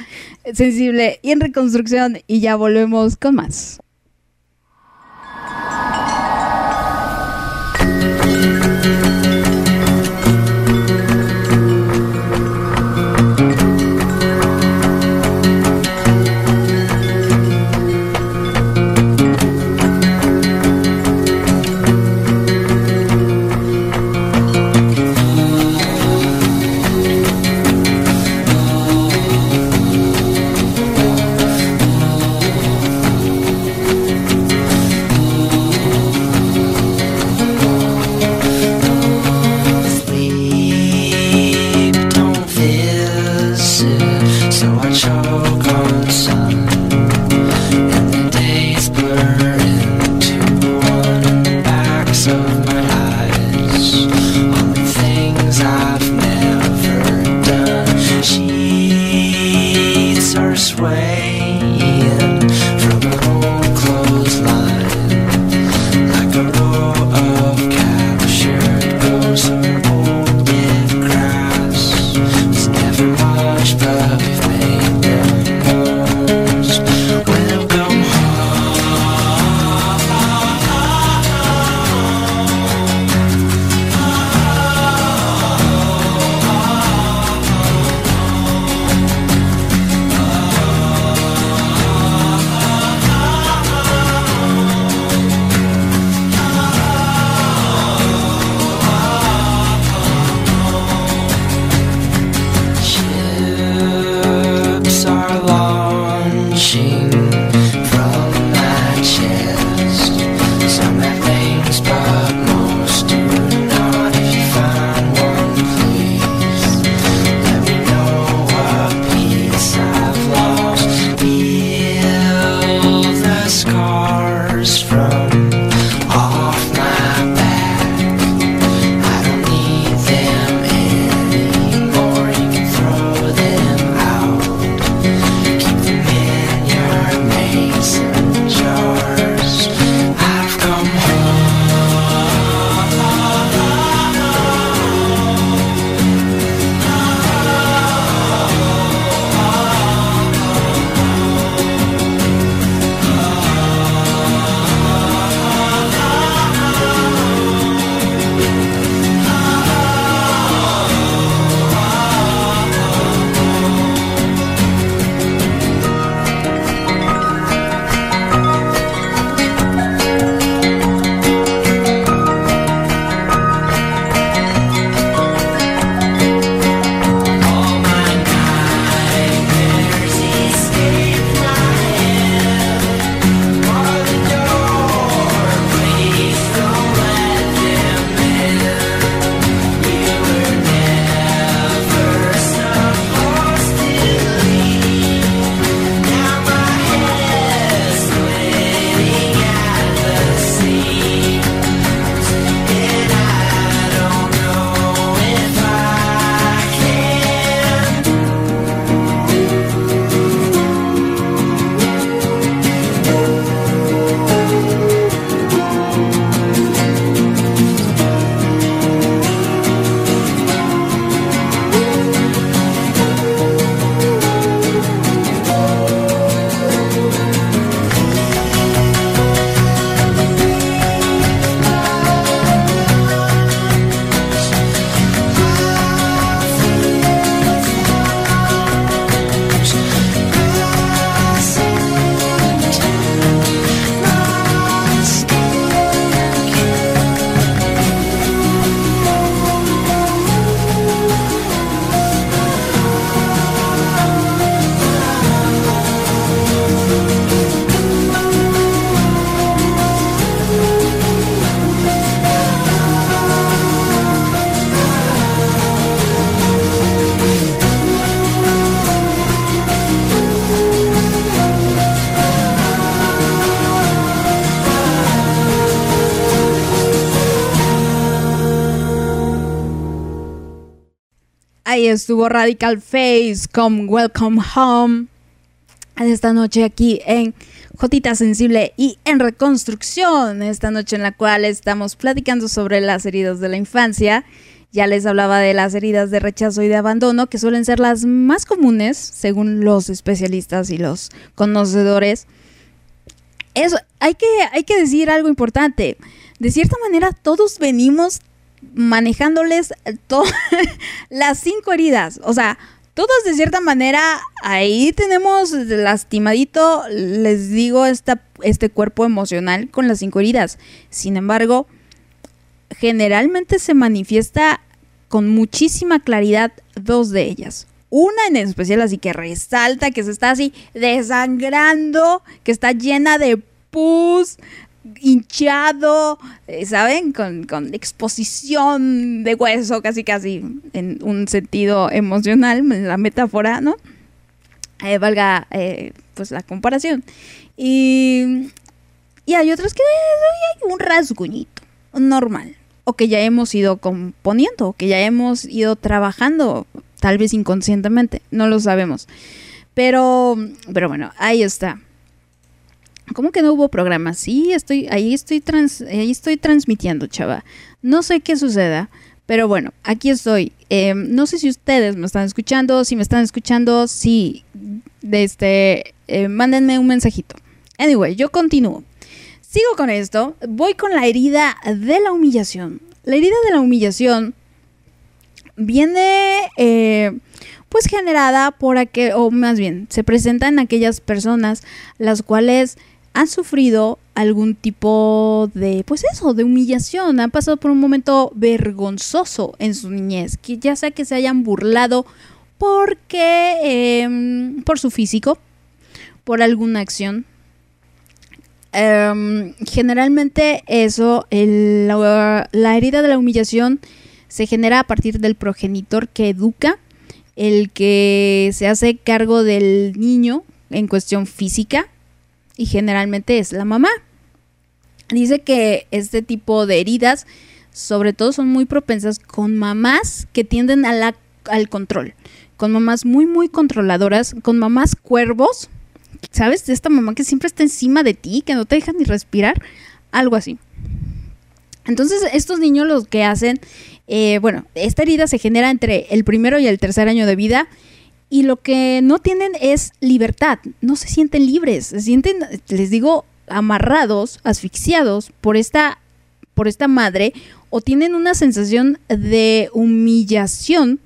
sensible y en reconstrucción y ya volvemos con más. Estuvo Radical Face con Welcome Home. Esta noche aquí en Jotita Sensible y en Reconstrucción. Esta noche en la cual estamos platicando sobre las heridas de la infancia. Ya les hablaba de las heridas de rechazo y de abandono, que suelen ser las más comunes, según los especialistas y los conocedores. Eso, hay que, hay que decir algo importante. De cierta manera, todos venimos manejándoles las cinco heridas. O sea, todos de cierta manera ahí tenemos lastimadito, les digo, esta, este cuerpo emocional con las cinco heridas. Sin embargo, generalmente se manifiesta con muchísima claridad dos de ellas. Una en especial así que resalta, que se está así desangrando, que está llena de pus, hinchado, eh, ¿saben? Con, con exposición de hueso, casi casi en un sentido emocional, la metáfora, ¿no? Eh, valga eh, pues la comparación. Y, y hay otras que hay un rasguñito normal, o que ya hemos ido componiendo, o que ya hemos ido trabajando, tal vez inconscientemente, no lo sabemos. Pero, pero bueno, ahí está. ¿Cómo que no hubo programa? Sí, estoy, ahí estoy trans, ahí estoy transmitiendo, chava. No sé qué suceda, pero bueno, aquí estoy. Eh, no sé si ustedes me están escuchando, si me están escuchando, sí, este, eh, mándenme un mensajito. Anyway, yo continúo. Sigo con esto, voy con la herida de la humillación. La herida de la humillación viene, eh, pues generada por aquel, o más bien, se presenta en aquellas personas las cuales han sufrido algún tipo de, pues eso, de humillación, han pasado por un momento vergonzoso en su niñez, que ya sea que se hayan burlado porque, em, por su físico, por alguna acción. Em, generalmente eso, la herida de la humillación se genera a partir del progenitor que educa, el que se hace cargo del niño en cuestión física y generalmente es la mamá. Dice que este tipo de heridas sobre todo son muy propensas con mamás que tienden a la- al control, con mamás muy muy controladoras, con mamás cuervos, ¿sabes? De esta mamá que siempre está encima de ti, que no te deja ni respirar, algo así. Entonces estos niños los que hacen, eh, bueno, esta herida se genera entre el primero y el tercer año de vida y lo que no tienen es libertad, no se sienten libres, se sienten, les digo, amarrados, asfixiados por esta, por esta madre o tienen una sensación de humillación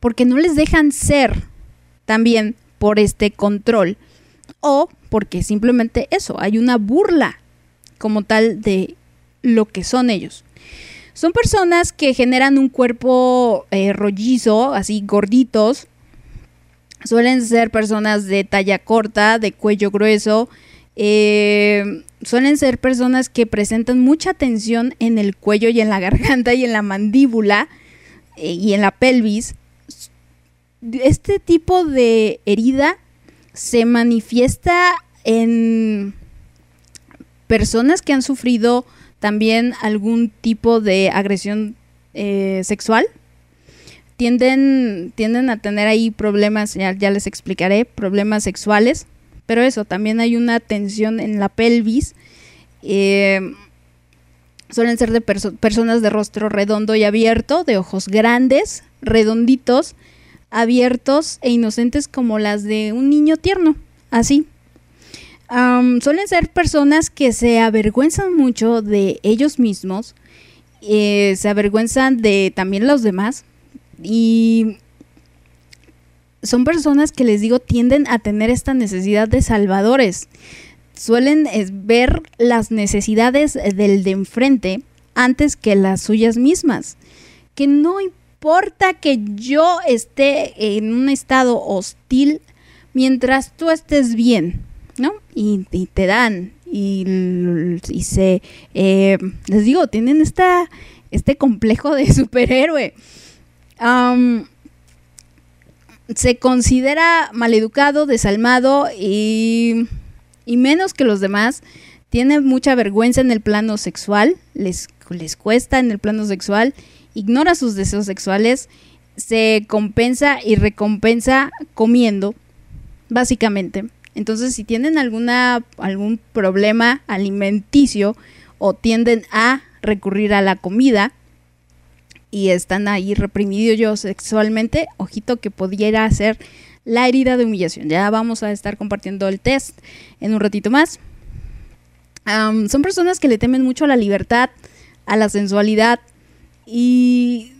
porque no les dejan ser también por este control o porque simplemente eso, hay una burla como tal de lo que son ellos. Son personas que generan un cuerpo eh, rollizo, así gorditos. Suelen ser personas de talla corta, de cuello grueso. eh, suelen ser personas que presentan mucha tensión en el cuello y en la garganta y en la mandíbula eh, y en la pelvis. Este tipo de herida se manifiesta en personas que han sufrido también algún tipo de agresión eh, sexual. Tienden, tienden a tener ahí problemas, ya, ya les explicaré, problemas sexuales. Pero eso, también hay una tensión en la pelvis. Eh, suelen ser de perso- personas de rostro redondo y abierto, de ojos grandes, redonditos, abiertos e inocentes como las de un niño tierno, así. Suelen ser personas que se avergüenzan mucho de ellos mismos, eh, se avergüenzan de también los demás y son personas que les digo tienden a tener esta necesidad de salvadores. Suelen es, ver las necesidades del de enfrente antes que las suyas mismas. Que no importa que yo esté en un estado hostil mientras tú estés bien, Y, te dan y, se, eh, les digo, tienen esta, este complejo de superhéroe. Se considera maleducado, desalmado y, y menos que los demás. Tiene mucha vergüenza en el plano sexual, les, les cuesta en el plano sexual, ignora sus deseos sexuales se compensa y recompensa comiendo, básicamente. Entonces, si tienen alguna, algún problema alimenticio o tienden a recurrir a la comida y están ahí reprimidos yo sexualmente, ojito que pudiera ser la herida de humillación. Ya vamos a estar compartiendo el test en un ratito más. Am, son personas que le temen mucho a la libertad, a la sensualidad y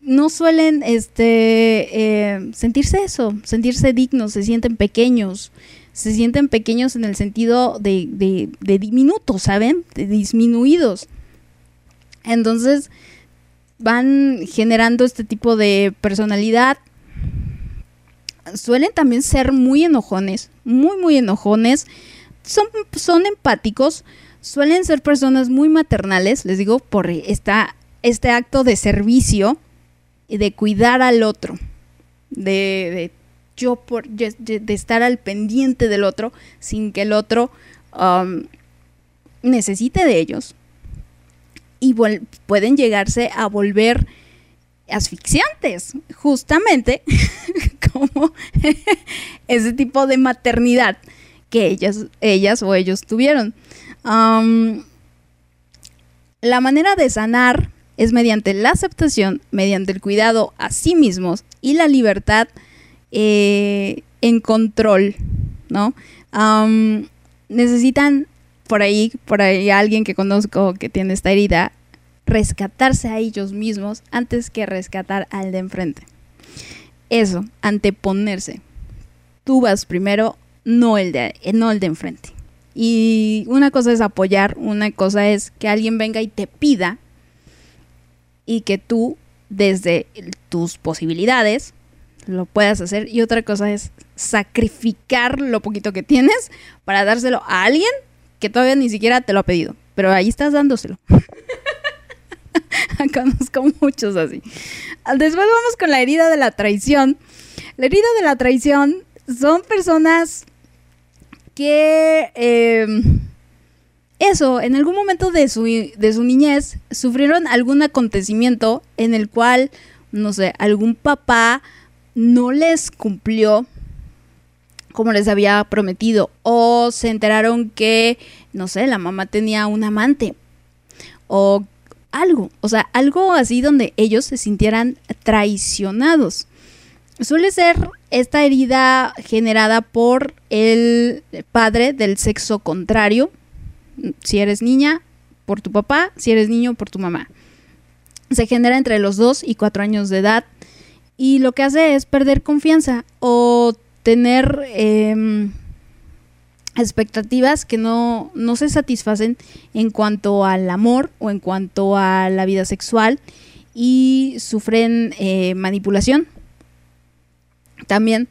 no suelen este, eh, sentirse eso, sentirse dignos, se sienten pequeños, se sienten pequeños en el sentido de, de, de diminutos, ¿saben? De disminuidos. Entonces van generando este tipo de personalidad. Suelen también ser muy enojones, muy, muy enojones. Son, son empáticos, suelen ser personas muy maternales, les digo, por esta, este acto de servicio y de cuidar al otro, de, de yo por de, estar al pendiente del otro sin que el otro um, necesite de ellos y pueden llegarse a volver asfixiantes, justamente como ese tipo de maternidad que ellas, ellas o ellos tuvieron. Am, la manera de sanar es mediante la aceptación, mediante el cuidado a sí mismos y la libertad eh, en control, ¿no? Necesitan por ahí, por ahí alguien que conozco que tiene esta herida, rescatarse a ellos mismos antes que rescatar al de enfrente. Eso, anteponerse. Tú vas primero, no el de, eh, no el de enfrente. Y una cosa es apoyar, una cosa es que alguien venga y te pida y que tú, desde tus posibilidades, lo puedas hacer. Y otra cosa es sacrificar lo poquito que tienes para dárselo a alguien que todavía ni siquiera te lo ha pedido. Pero ahí estás dándoselo. Conozco muchos así. Después vamos con la herida de la traición. La herida de la traición son personas que eh, eso, en algún momento de su, de su niñez sufrieron algún acontecimiento en el cual, no sé, algún papá no les cumplió como les había prometido o se enteraron que, no sé, la mamá tenía un amante o algo, o sea, algo así donde ellos se sintieran traicionados. Suele ser esta herida generada por el padre del sexo contrario, si eres niña, por tu papá, si eres niño, por tu mamá. Se genera entre los 2 y 4 años de edad y lo que hace es perder confianza o tener eh, expectativas que no, no, se satisfacen en cuanto al amor o en cuanto a la vida sexual y sufren eh, manipulación. También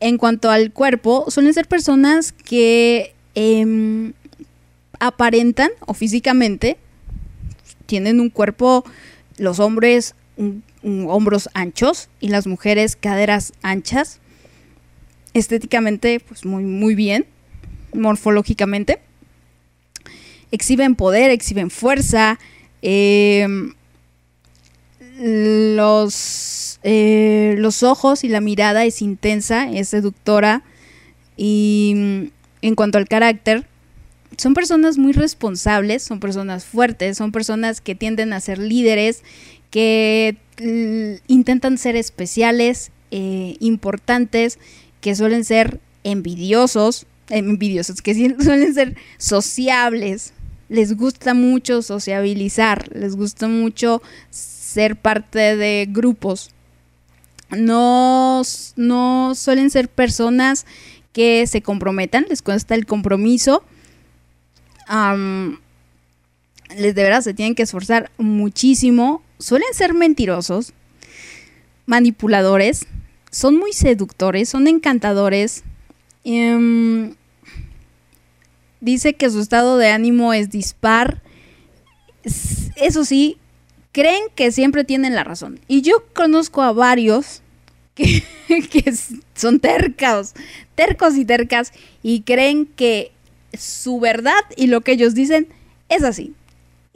en cuanto al cuerpo, suelen ser personas que eh, aparentan o físicamente tienen un cuerpo, los hombres un, hombros anchos y las mujeres caderas anchas. Estéticamente pues muy muy bien morfológicamente. Exhiben poder exhiben fuerza. Eh, los eh, los ojos y la mirada es intensa es seductora. Y en cuanto al carácter son personas muy responsables son personas fuertes son personas que tienden a ser líderes que intentan ser especiales eh, importantes que suelen ser envidiosos, envidiosos, que suelen ser sociables, les gusta mucho sociabilizar, les gusta mucho ser parte de grupos. No, no suelen ser personas que se comprometan, les cuesta el compromiso. Les de verdad se tienen que esforzar muchísimo. Suelen ser mentirosos, manipuladores, son muy seductores, son encantadores. Um, dice que su estado de ánimo es dispar. Eso sí, creen que siempre tienen la razón. Y yo conozco a varios que, que son tercos, tercos y tercas, y creen que su verdad y lo que ellos dicen es así.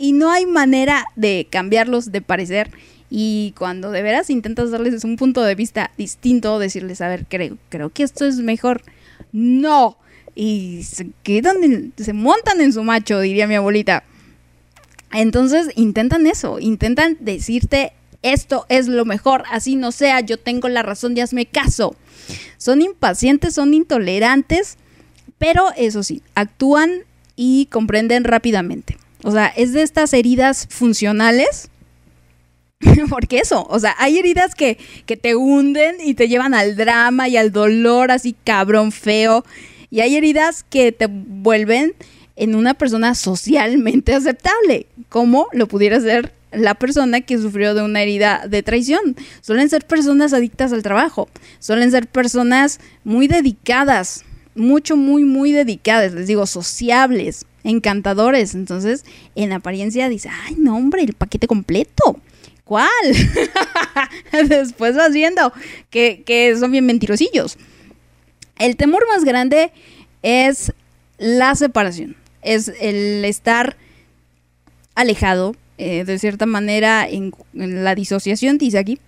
Y no hay manera de cambiarlos de parecer Y cuando de veras intentas darles un punto de vista distinto, decirles, a ver, creo, creo que esto es mejor. No. Y se quedan, se montan en su macho, diría mi abuelita. Entonces intentan eso, intentan decirte esto es lo mejor, así no sea, yo tengo la razón, ya hazme caso. Son impacientes, son intolerantes, pero eso sí, actúan y comprenden rápidamente. O sea, es de estas heridas funcionales. Porque eso, o sea, hay heridas que, que te hunden y te llevan al drama y al dolor así cabrón feo. Y hay heridas que te vuelven en una persona socialmente aceptable, como lo pudiera ser la persona que sufrió de una herida de traición. Suelen ser personas adictas al trabajo, suelen ser personas muy dedicadas, mucho, muy, muy dedicadas, les digo, sociables, encantadores. Entonces, en apariencia dice, ay, no, hombre, el paquete completo. ¿Cuál? Después vas viendo que, que son bien mentirosillos. El temor más grande es la separación, es el estar alejado, eh, de cierta manera, en, la disociación, dice aquí.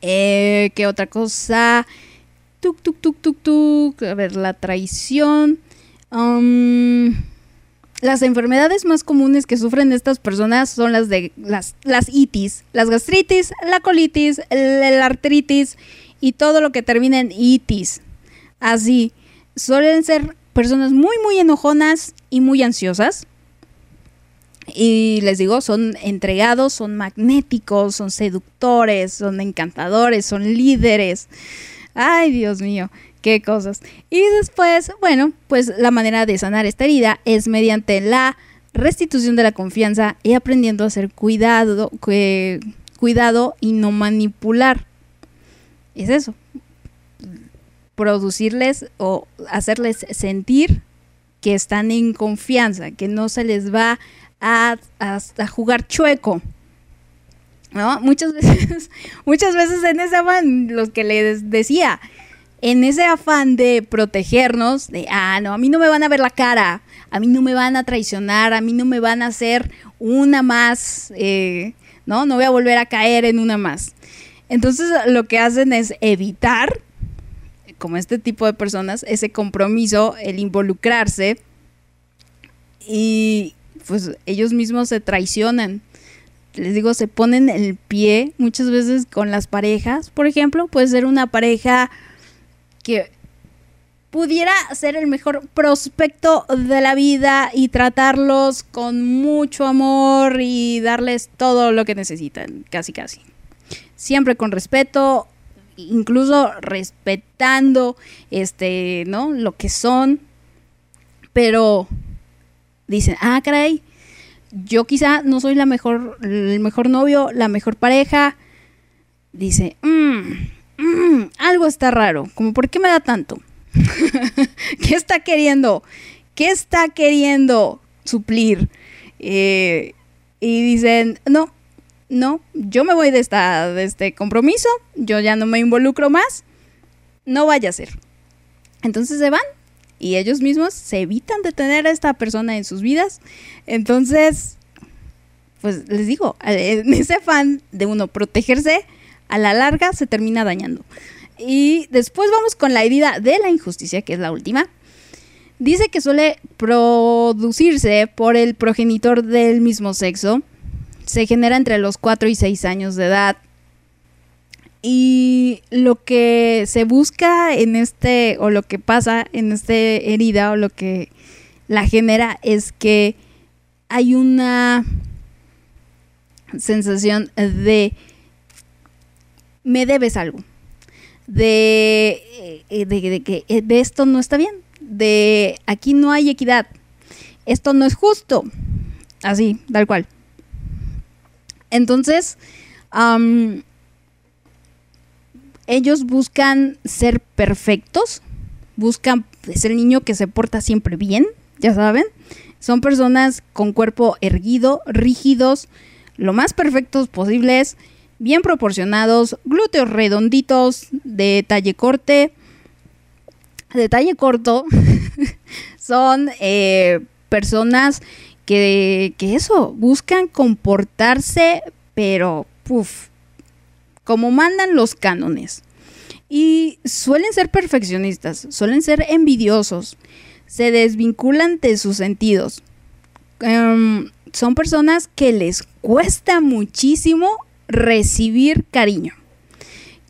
Eh, ¿Qué otra cosa? Tuk, tuk, tuk, tuk, tuk. A ver, la traición. Am, las enfermedades más comunes que sufren estas personas son las de las, las itis, las gastritis, la colitis, la artritis y todo lo que termina en itis. Así, suelen ser personas muy, muy enojonas y muy ansiosas. Y les digo, son entregados, son magnéticos, son seductores, son encantadores, son líderes. Ay, Dios mío, qué cosas. Y después, bueno, pues la manera de sanar esta herida es mediante la restitución de la confianza y aprendiendo a hacer cuidado, cuidado y no manipular. Es eso. Producirles o hacerles sentir que están en confianza, que no se les va a- a jugar chueco. ¿No? Muchas veces, muchas veces en ese afán, los que les decía, en ese afán de protegernos, de, ah, no, a mí no me van a ver la cara, a mí no me van a traicionar, a mí no me van a hacer una más, eh, ¿no? No voy a volver a caer en una más. Entonces lo que hacen es evitar, como este tipo de personas, ese compromiso, el involucrarse y pues ellos mismos se traicionan. Les digo, se ponen el pie muchas veces con las parejas, por ejemplo, puede ser una pareja que pudiera ser el mejor prospecto de la vida y tratarlos con mucho amor y darles todo lo que necesitan, casi casi. Siempre con respeto, incluso respetando este, ¿no? lo que son, pero dicen, "Ah, caray, yo quizá no soy la mejor el mejor novio, la mejor pareja." Dice, "Mm, mm, algo está raro, como por qué me da tanto?" ¿Qué está queriendo? ¿Qué está queriendo suplir? Eh, y dicen, no, no, yo me voy de, esta, de este compromiso, yo ya no me involucro más, no vaya a ser. Entonces se van y ellos mismos se evitan de tener a esta persona en sus vidas. Entonces, pues les digo, en ese afán de uno protegerse, a la larga se termina dañando. Y después vamos con la herida de la injusticia, que es la última. Dice que suele producirse por el progenitor del mismo sexo. Se genera entre los 4 y 6 años de edad. Y lo que se busca en este, o lo que pasa en esta herida, o lo que la genera, es que hay una sensación de me debes algo de, eh, de, que eh, de esto no está bien, de aquí no hay equidad, esto no es justo, así, tal cual. Entonces, ellos buscan ser perfectos, buscan ser el niño que se porta siempre bien, ya saben. Son personas con cuerpo erguido, rígidos, lo más perfectos posibles, bien proporcionados, glúteos redonditos, de talle corte, de talle corto. Son eh, personas que, que eso, buscan comportarse, pero, puff, como mandan los cánones. Y suelen ser perfeccionistas, suelen ser envidiosos, se desvinculan de sus sentidos. Em, son personas que les cuesta muchísimo recibir cariño.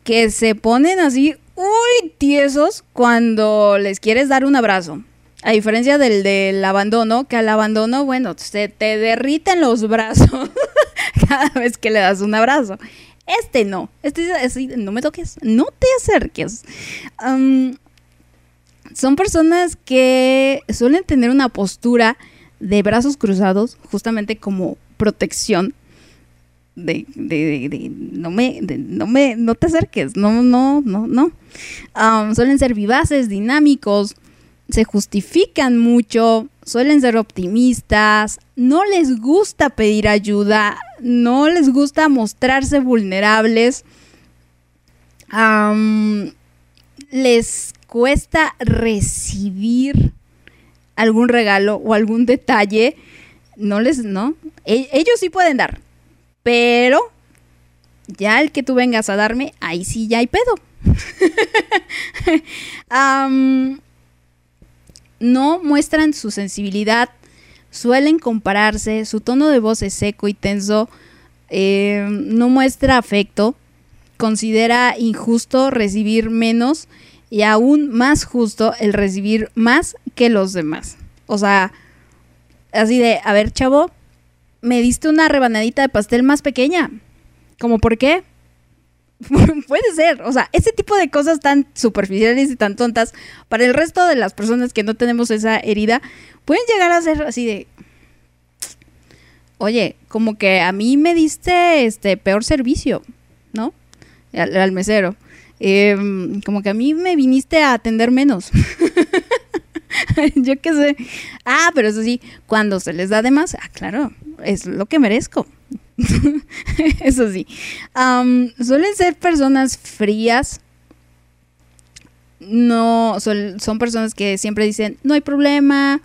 Que se ponen así, uy, tiesos cuando les quieres dar un abrazo. A diferencia del del abandono, que al abandono, bueno, se te derriten los brazos cada vez que le das un abrazo. Este no, este es así, no me toques, no te acerques. Son personas que suelen tener una postura de brazos cruzados, justamente como protección. De, de- de- de- no me, no me, no te acerques, no, no, no, no. Suelen ser vivaces, dinámicos, se justifican mucho, suelen ser optimistas, no les gusta pedir ayuda, no les gusta mostrarse vulnerables, les cuesta recibir algún regalo o algún detalle, no les, no, E- ellos sí pueden dar, pero ya el que tú vengas a darme, ahí sí ya hay pedo. No muestran su sensibilidad, suelen compararse, su tono de voz es seco y tenso, eh, no muestra afecto, considera injusto recibir menos y aún más justo el recibir más que los demás. O sea, así de, a ver, chavo, me diste una rebanadita de pastel más pequeña. ¿Cómo por qué? Puede ser, o sea, ese tipo de cosas tan superficiales y tan tontas para el resto de las personas que no tenemos esa herida pueden llegar a ser así de Oye, como que a mí me diste este peor servicio, ¿no? Al, mesero. Em, como que a mí me viniste a atender menos. Yo qué sé. Ah, pero eso sí, cuando se les da de más, ah, claro, es lo que merezco. eso sí. Suelen ser personas frías. No, son, son personas que siempre dicen, no hay problema,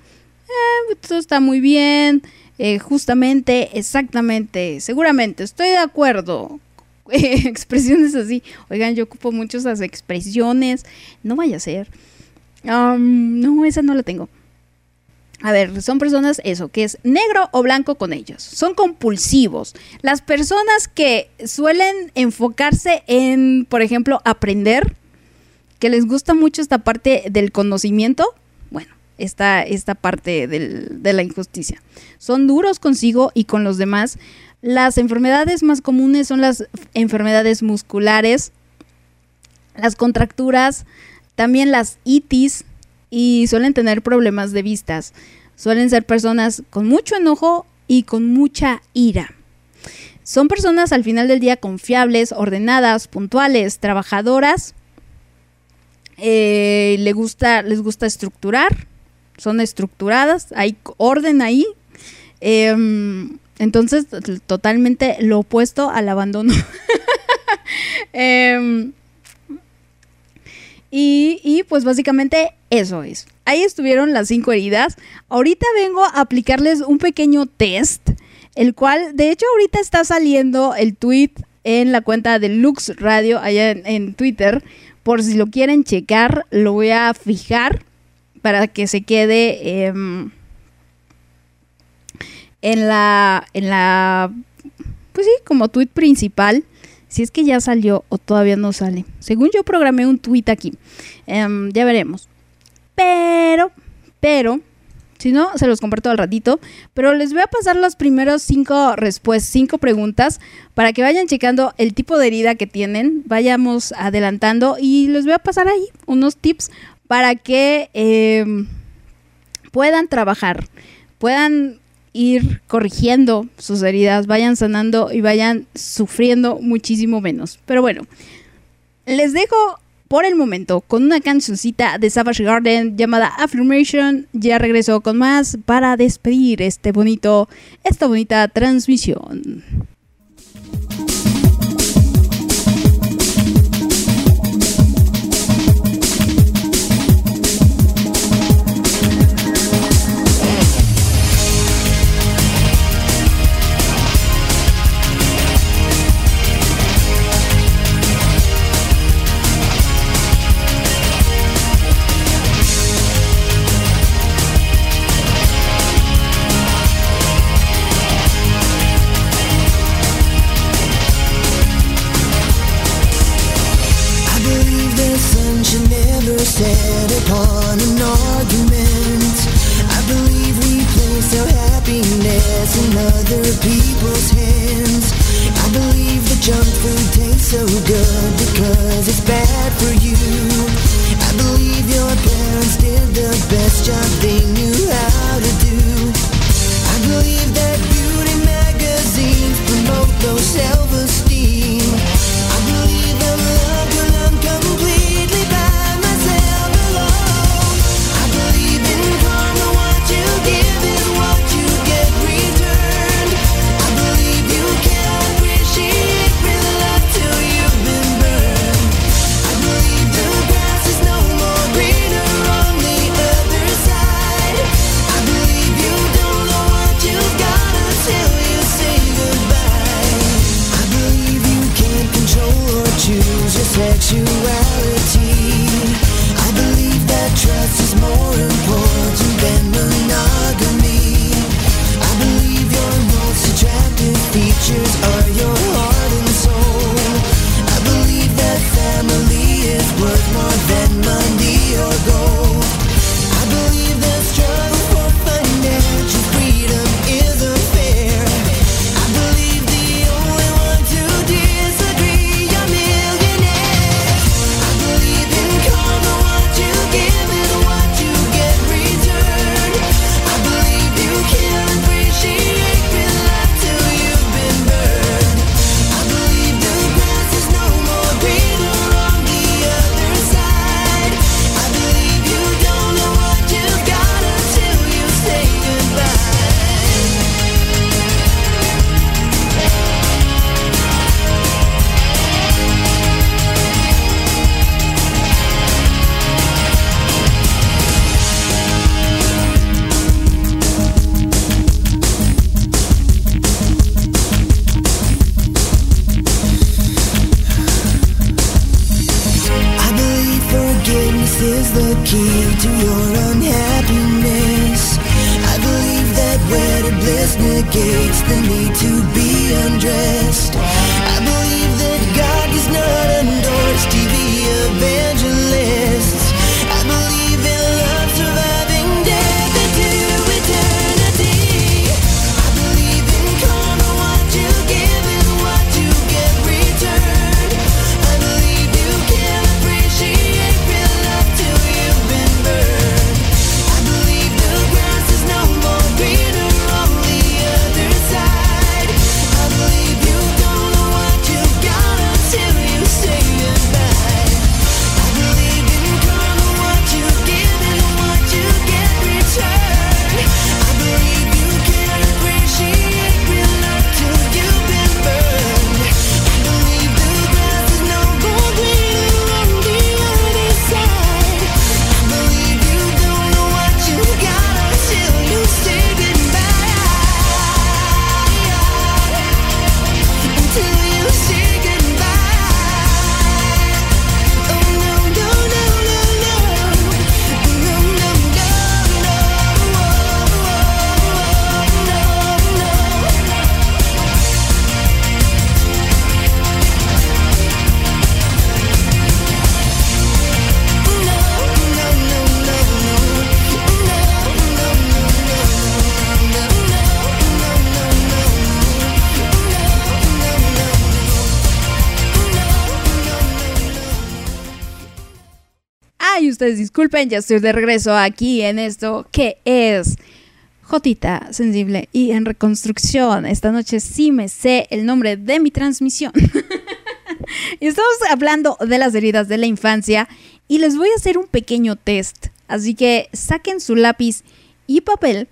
eh, todo está muy bien, eh, justamente, exactamente, seguramente, estoy de acuerdo. expresiones así. Oigan, yo ocupo mucho esas expresiones. No vaya a ser. No, esa no la tengo. A ver, son personas, eso, que es negro o blanco con ellos. Son compulsivos. Las personas que suelen enfocarse en, por ejemplo, aprender, que les gusta mucho esta parte del conocimiento, bueno, esta, esta parte del- de la injusticia. Son duros consigo y con los demás. Las enfermedades más comunes son las enfermedades musculares, las contracturas, también las itis y suelen tener problemas de vistas. Suelen ser personas con mucho enojo y con mucha ira. Son personas al final del día confiables, ordenadas, puntuales, trabajadoras. Eh, le gusta, les gusta estructurar, son estructuradas, hay orden ahí. Em, entonces, totalmente lo opuesto al abandono. Em, y, y, pues básicamente eso es. Ahí estuvieron las cinco heridas. Ahorita vengo a aplicarles un pequeño test, el cual de hecho ahorita está saliendo el tweet en la cuenta de Lux Radio allá en, Twitter. Por si lo quieren checar, lo voy a fijar para que se quede em, en la en la pues sí, como tweet principal. Si es que ya salió o todavía no sale. Según yo programé un tweet aquí. Em, ya veremos. Pero, pero, si no, se los comparto al ratito. Pero les voy a pasar los primeros cinco respuestas, cinco preguntas, para que vayan checando el tipo de herida que tienen. Vayamos adelantando y les voy a pasar ahí unos tips para que em, puedan trabajar, puedan ir corrigiendo sus heridas, vayan sanando y vayan sufriendo muchísimo menos. Pero bueno, les dejo por el momento con una cancioncita de Savage Garden llamada Affirmation. Ya regreso con más para despedir este bonito, esta bonita transmisión. disculpen, ya estoy de regreso aquí en esto que es Jotita Sensible y en reconstrucción. Esta noche sí me sé el nombre de mi transmisión. estamos hablando de las heridas de la infancia y les voy a hacer un pequeño test. Así que saquen su lápiz y papel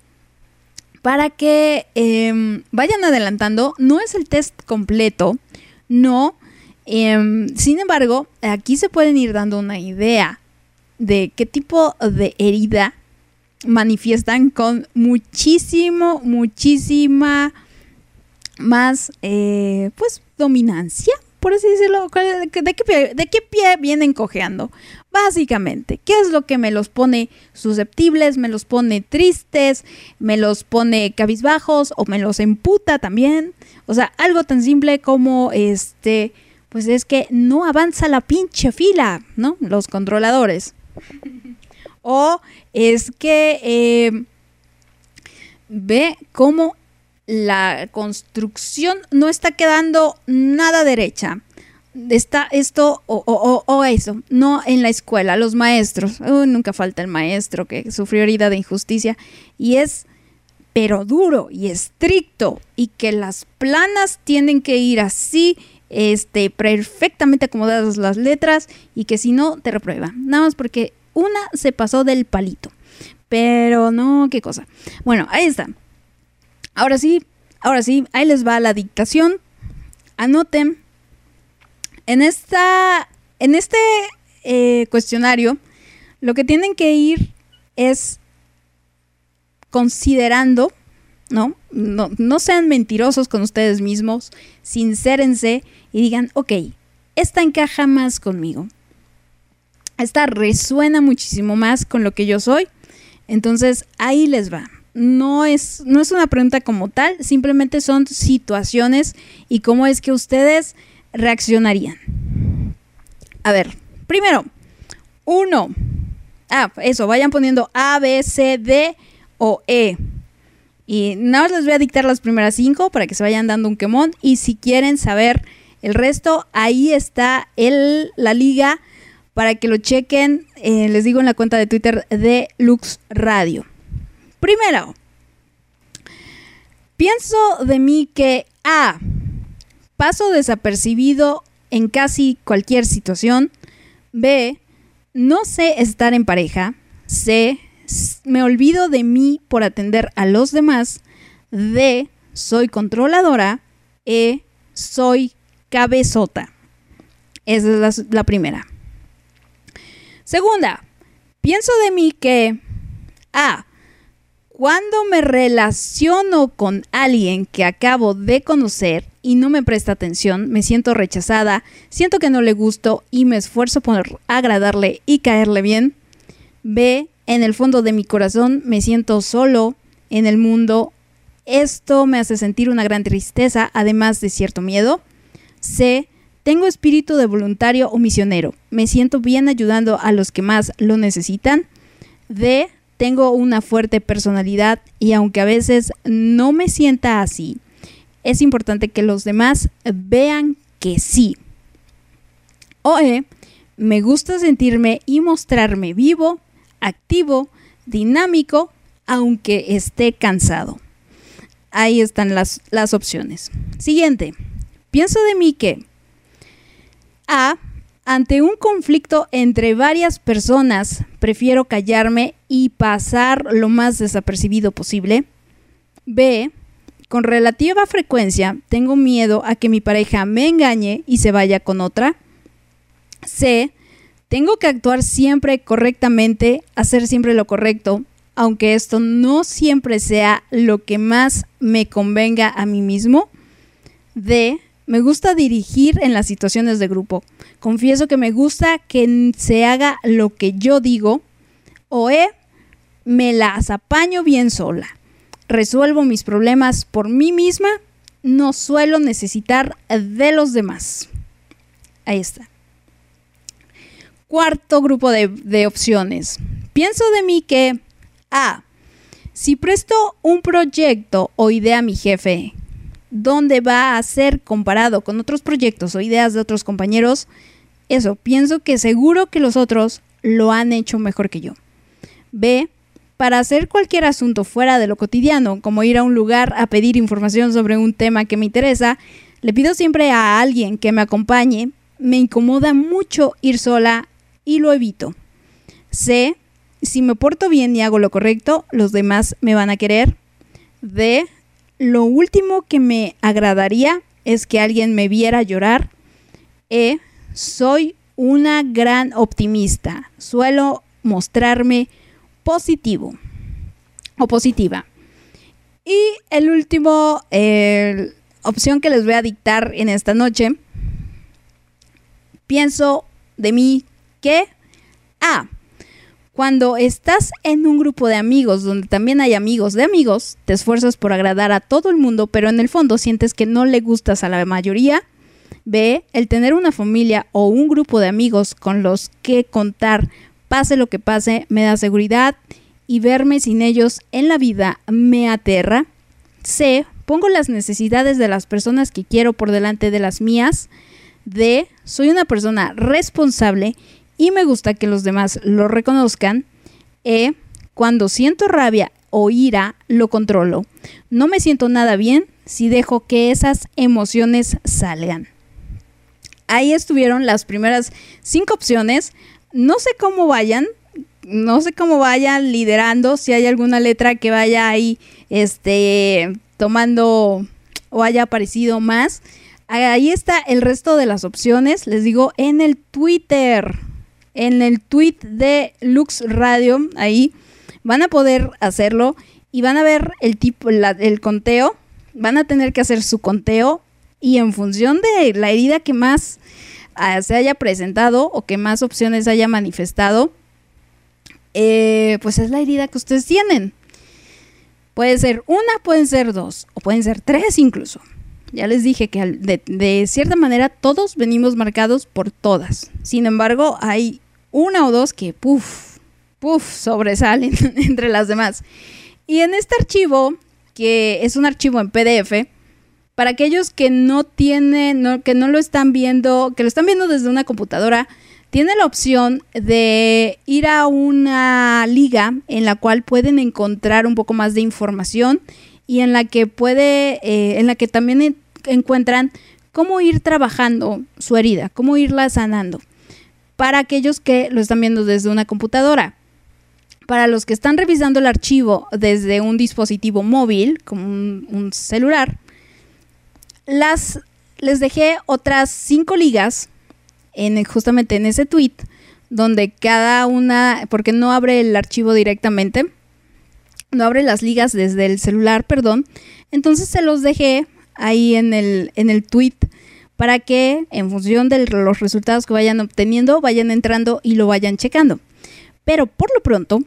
para que em, vayan adelantando. No es el test completo, no. Em, sin embargo, aquí se pueden ir dando una idea de qué tipo de herida manifiestan con muchísimo, muchísima más, eh, pues, dominancia, por así decirlo. ¿De qué, pie, ¿De qué pie vienen cojeando? Básicamente, ¿qué es lo que me los pone susceptibles, me los pone tristes, me los pone cabizbajos o me los emputa también? O sea, algo tan simple como este, pues es que no avanza la pinche fila, ¿no? Los controladores. o es que eh, ve cómo la construcción no está quedando nada derecha. Está esto o, o, o eso, no en la escuela, los maestros. Nunca falta el maestro que sufrió herida de injusticia. Y es, pero duro y estricto, y que las planas tienen que ir así este, perfectamente acomodadas las letras y que si no te reprueba. Nada más porque una se pasó del palito. Pero no, qué cosa. Bueno, ahí está. Ahora sí, ahora sí, ahí les va la dictación. Anoten. En esta, en este eh, cuestionario, lo que tienen que ir es considerando, ¿no? ¿no? No sean mentirosos con ustedes mismos, sincérense y digan, ok, esta encaja más conmigo. Esta resuena muchísimo más con lo que yo soy. Entonces, ahí les va. No es, no es una pregunta como tal, simplemente son situaciones y cómo es que ustedes reaccionarían. A ver, primero, uno. Ah, eso, vayan poniendo A, B, C, D o E. Y nada más les voy a dictar las primeras cinco para que se vayan dando un quemón. Y si quieren saber el resto, ahí está el, la liga para que lo chequen. eh, les digo en la cuenta de Twitter de Lux Radio. Primero, pienso de mí que A. Paso desapercibido en casi cualquier situación. B. No sé estar en pareja. C. Me olvido de mí por atender a los demás. D. Soy controladora. E. Soy cabezota. Esa es la primera. Segunda, pienso de mí que A. Cuando me relaciono con alguien que acabo de conocer y no me presta atención, me siento rechazada, siento que no le gusto y me esfuerzo por agradarle y caerle bien. B. En el fondo de mi corazón me siento solo en el mundo. Esto me hace sentir una gran tristeza, además de cierto miedo. C. Tengo espíritu de voluntario o misionero. Me siento bien ayudando a los que más lo necesitan. D. Tengo una fuerte personalidad y aunque a veces no me sienta así, es importante que los demás vean que sí. O E. Me gusta sentirme y mostrarme vivo, activo, dinámico, aunque esté cansado. Ahí están las, las opciones. Siguiente. Pienso de mí que A. Ante un conflicto entre varias personas, prefiero callarme y pasar lo más desapercibido posible. B. Con relativa frecuencia tengo miedo a que mi pareja me engañe y se vaya con otra. C. Tengo que actuar siempre correctamente, hacer siempre lo correcto, aunque esto no siempre sea lo que más me convenga a mí mismo. D. Me gusta dirigir en las situaciones de grupo. Confieso que me gusta que se haga lo que yo digo. O E. Me las apaño bien sola. Resuelvo mis problemas por mí misma. No suelo necesitar de los demás. Ahí está. Cuarto grupo de, de opciones. Pienso de mí que A. Si presto un proyecto o idea a mi jefe, ¿dónde va a ser comparado con otros proyectos o ideas de otros compañeros? Eso, pienso que seguro que los otros lo han hecho mejor que yo. B. Para hacer cualquier asunto fuera de lo cotidiano, como ir a un lugar a pedir información sobre un tema que me interesa, le pido siempre a alguien que me acompañe. Me incomoda mucho ir sola y lo evito. C. Si me porto bien y hago lo correcto, los demás me van a querer. D. Lo último que me agradaría es que alguien me viera llorar. E. Soy una gran optimista. Suelo mostrarme positivo o positiva. Y el último opción que les voy a dictar en esta noche. Pienso de mí que A. Cuando estás en un grupo de amigos donde también hay amigos de amigos, te esfuerzas por agradar a todo el mundo, pero en el fondo sientes que no le gustas a la mayoría. B. El tener una familia o un grupo de amigos con los que contar, pase lo que pase, me da seguridad y verme sin ellos en la vida me aterra. C. pongo las necesidades de las personas que quiero por delante de las mías. D, soy una persona responsable y me gusta que los demás lo reconozcan. E, cuando siento rabia o ira, lo controlo. No me siento nada bien si dejo que esas emociones salgan. Ahí estuvieron las primeras cinco opciones. No sé cómo vayan, no sé cómo vayan liderando, si hay alguna letra que vaya ahí, este, tomando o haya aparecido más. Ahí está el resto de las opciones, les digo, en el Twitter, en el tweet de Lux Radio, ahí van a poder hacerlo y van a ver el tipo, el conteo, van a tener que hacer su conteo y en función de la herida que más ah, se haya presentado o que más opciones haya manifestado, eh, pues es la herida que ustedes tienen. Puede ser una, pueden ser dos, o pueden ser tres incluso. Ya les dije que de cierta manera todos venimos marcados por todas. Sin embargo, hay una o dos que, puff, puff, sobresalen entre las demás. Y en este archivo, que es un archivo en PDF, para aquellos que no tienen, no- que no lo están viendo, que lo están viendo desde una computadora, tiene la opción de ir a una liga en la cual pueden encontrar un poco más de información y en la que puede, eh, en la que también en- encuentran cómo ir trabajando su herida, cómo irla sanando. Para aquellos que lo están viendo desde una computadora. Para los que están revisando el archivo desde un dispositivo móvil, como un, celular, las les dejé otras cinco ligas en justamente en ese tweet donde cada una porque no abre el archivo directamente no abre las ligas desde el celular perdón entonces se los dejé ahí en el en el tweet para que en función de los resultados que vayan obteniendo vayan entrando y lo vayan checando pero por lo pronto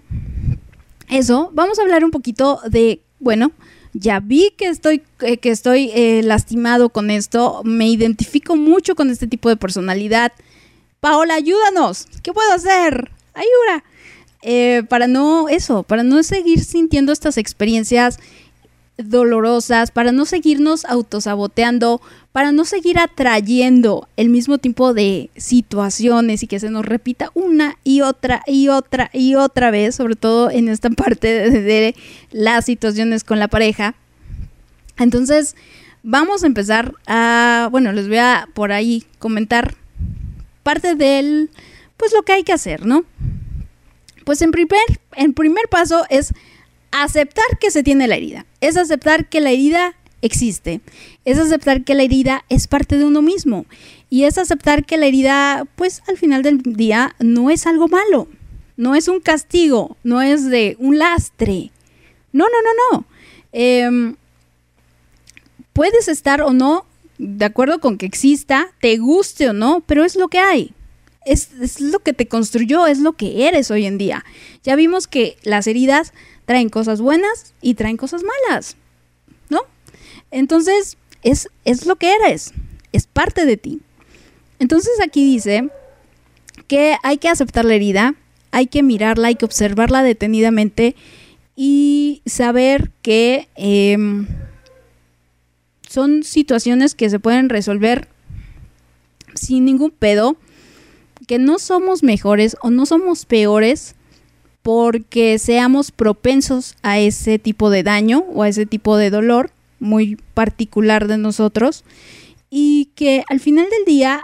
eso vamos a hablar un poquito de bueno ya vi que estoy, eh, que estoy eh, lastimado con esto, me identifico mucho con este tipo de personalidad. Paola, ayúdanos, ¿qué puedo hacer? Ayuda. Eh, para no, eso, para no seguir sintiendo estas experiencias dolorosas, para no seguirnos autosaboteando, para no seguir atrayendo el mismo tipo de situaciones y que se nos repita una y otra y otra y otra vez, sobre todo en esta parte de, las situaciones con la pareja. Entonces, vamos a empezar a, bueno, les voy a por ahí comentar parte del, pues lo que hay que hacer, ¿no? Pues en primer, en primer paso es aceptar que se tiene la herida. Es aceptar que la herida existe. Es aceptar que la herida es parte de uno mismo. Y es aceptar que la herida, pues al final del día, no es algo malo. No es un castigo. No es de un lastre. No, no, no, no. Em, puedes estar o no de acuerdo con que exista, te guste o no, pero es lo que hay. Es, es lo que te construyó, es lo que eres hoy en día. Ya vimos que las heridas traen cosas buenas y traen cosas malas, ¿no? Entonces, es, es lo que eres, es parte de ti. Entonces aquí dice que hay que aceptar la herida, hay que mirarla, hay que observarla detenidamente y saber que em, son situaciones que se pueden resolver sin ningún pedo, que no somos mejores o no somos peores porque seamos propensos a ese tipo de daño o a ese tipo de dolor muy particular de nosotros y que al final del día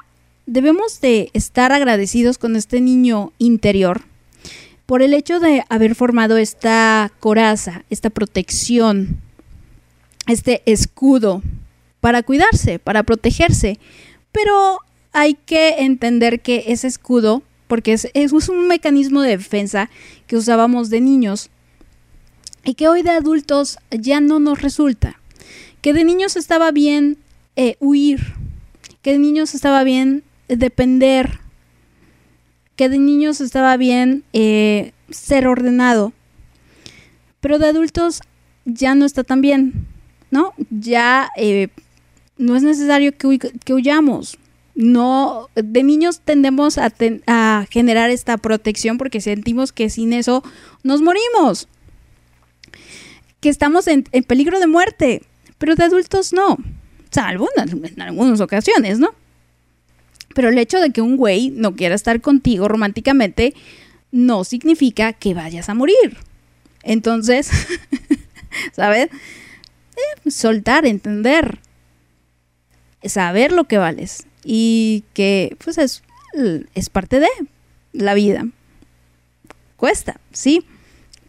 debemos de estar agradecidos con este niño interior por el hecho de haber formado esta coraza, esta protección, este escudo para cuidarse, para protegerse. Pero hay que entender que ese escudo, porque es, un mecanismo de defensa que usábamos de niños y que hoy de adultos ya no nos resulta. Que de niños estaba bien eh, huir, que de niños estaba bien depender, que de niños estaba bien eh, ser ordenado, pero de adultos ya no está tan bien, ¿no? Ya eh, no es necesario que, que huyamos. No, de niños tendemos a, generar esta protección porque sentimos que sin eso nos morimos, que estamos en, peligro de muerte. pero de adultos no, salvo en, en algunas ocasiones, ¿no? Pero el hecho de que un güey no quiera estar contigo románticamente no significa que vayas a morir. Entonces, ¿sabes? Eh, soltar, entender, saber lo que vales y que pues es, es parte de la vida. Cuesta, sí,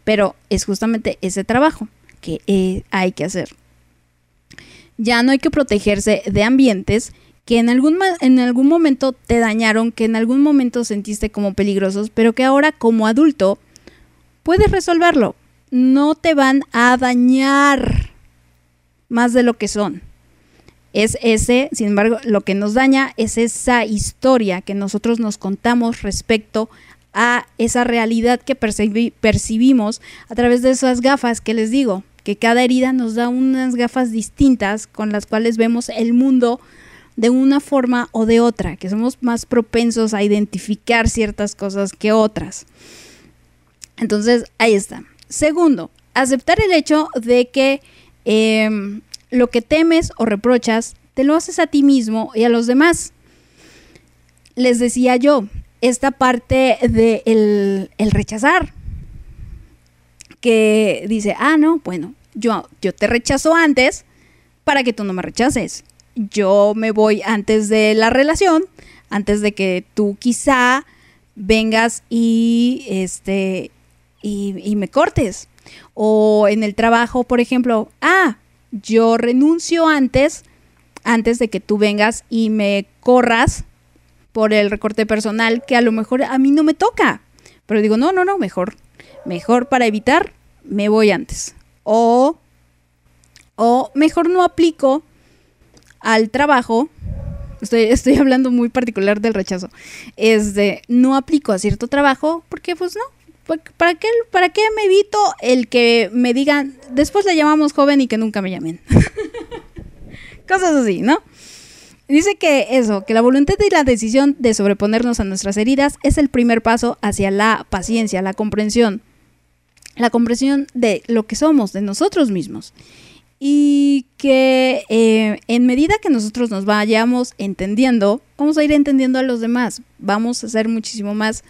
pero es justamente ese trabajo que eh, hay que hacer. Ya no hay que protegerse de ambientes que en algún, en algún momento te dañaron, que en algún momento sentiste como peligrosos, pero que ahora como adulto puedes resolverlo. No te van a dañar más de lo que son. Es ese, sin embargo, lo que nos daña es esa historia que nosotros nos contamos respecto a esa realidad que percibi- percibimos a través de esas gafas que les digo, que cada herida nos da unas gafas distintas con las cuales vemos el mundo de una forma o de otra, que somos más propensos a identificar ciertas cosas que otras. Entonces, ahí está. Segundo, aceptar el hecho de que em, lo que temes o reprochas te lo haces a ti mismo y a los demás. Les decía yo, esta parte de el, rechazar, que dice, ah, no, bueno, yo, yo te rechazo antes para que tú no me rechaces. Yo me voy antes de la relación, antes de que tú quizá vengas y este y me cortes. O en el trabajo, por ejemplo, ah, yo renuncio antes, antes de que tú vengas y me corras por el recorte personal que a lo mejor a mí no me toca. Pero digo, no, no, no, mejor, mejor para evitar, me voy antes. O, o mejor no aplico al trabajo. Estoy, estoy hablando muy particular del rechazo. Es de no aplico a cierto trabajo porque pues no. ¿Para qué, ¿Para me evito el que me digan, después le llamamos joven y que nunca me llamen? Cosas así, ¿no? Dice que eso, que la voluntad y la decisión de sobreponernos a nuestras heridas es el primer paso hacia la paciencia, la comprensión. La comprensión de lo que somos, de nosotros mismos. Y que eh, en medida que nosotros nos vayamos entendiendo, vamos a ir entendiendo a los demás. Vamos a ser muchísimo más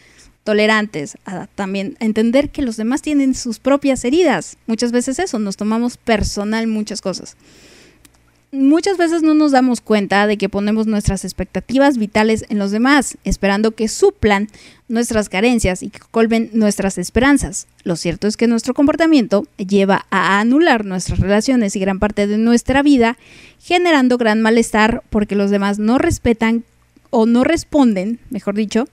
tolerantes, a también entender que los demás tienen sus propias heridas. Muchas veces eso, nos tomamos personal muchas cosas. Muchas veces no nos damos cuenta de que ponemos nuestras expectativas vitales en los demás, esperando que suplan nuestras carencias y que colmen nuestras esperanzas. Lo cierto es que nuestro comportamiento lleva a anular nuestras relaciones y gran parte de nuestra vida, generando gran malestar porque los demás no respetan o no responden, mejor dicho,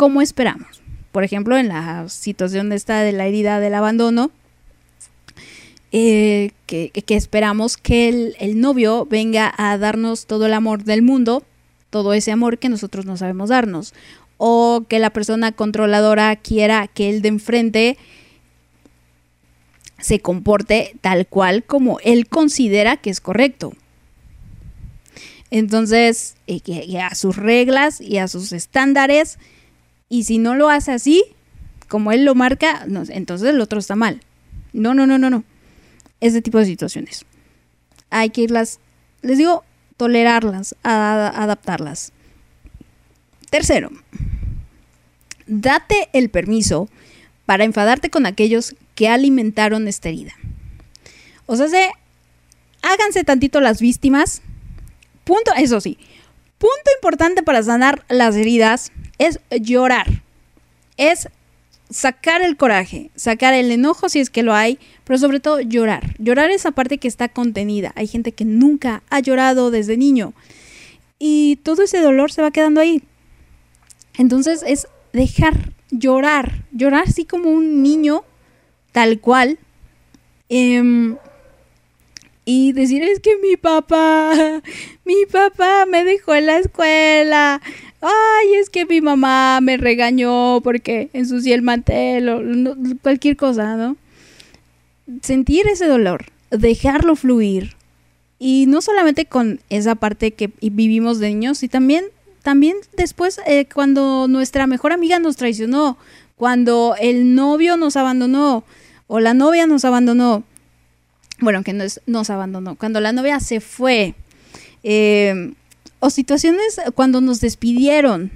como esperamos. Por ejemplo, en la situación de esta de la herida del abandono, eh, que, esperamos que el, novio venga a darnos todo el amor del mundo, todo ese amor que nosotros no sabemos darnos, o que la persona controladora quiera que el de enfrente se comporte tal cual como él considera que es correcto. Entonces, eh, a sus reglas y a sus estándares, y si no lo hace así, como él lo marca, no, entonces el otro está mal. No, no, no, no, no. Ese tipo de situaciones. Hay que irlas, les digo, tolerarlas, adaptarlas. Tercero, date el permiso para enfadarte con aquellos que alimentaron esta herida. O sea, se, háganse tantito las víctimas. Punto, eso sí, punto importante para sanar las heridas es llorar. Es sacar el coraje, sacar el enojo si es que lo hay, pero sobre todo llorar. Llorar esa parte que está contenida. Hay gente que nunca ha llorado desde niño y todo ese dolor se va quedando ahí. Entonces es dejar llorar, llorar así como un niño, tal cual. Eh, y decir, es que mi papá, mi papá me dejó en la escuela. Ay, es que mi mamá me regañó porque ensucié el mantel o cualquier cosa, ¿no? Sentir ese dolor, dejarlo fluir. Y no solamente con esa parte que vivimos de niños, y también, también después eh, cuando nuestra mejor amiga nos traicionó, cuando el novio nos abandonó o la novia nos abandonó bueno, que nos, nos abandonó, cuando la novia se fue, eh, o situaciones cuando nos despidieron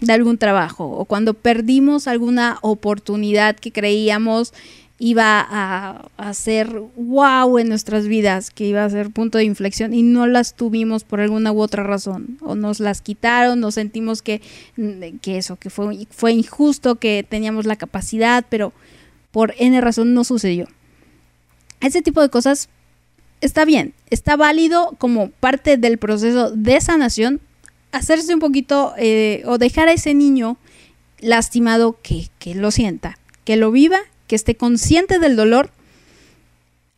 de algún trabajo, o cuando perdimos alguna oportunidad que creíamos iba a, a ser wow en nuestras vidas, que iba a ser punto de inflexión y no las tuvimos por alguna u otra razón, o nos las quitaron, nos sentimos que, que eso, que fue, fue injusto, que teníamos la capacidad, pero por N razón no sucedió. Ese tipo de cosas está bien, está válido como parte del proceso de sanación, hacerse un poquito eh, o dejar a ese niño lastimado que, que lo sienta, que lo viva, que esté consciente del dolor.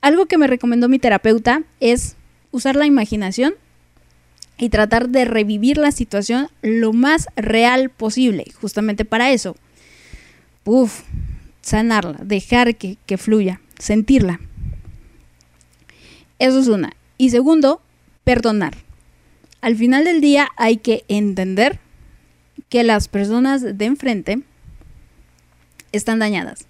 Algo que me recomendó mi terapeuta es usar la imaginación y tratar de revivir la situación lo más real posible, justamente para eso. Uf, sanarla, dejar que, que fluya, sentirla. Eso es una. Y segundo, perdonar. Al final del día hay que entender que las personas de enfrente están dañadas.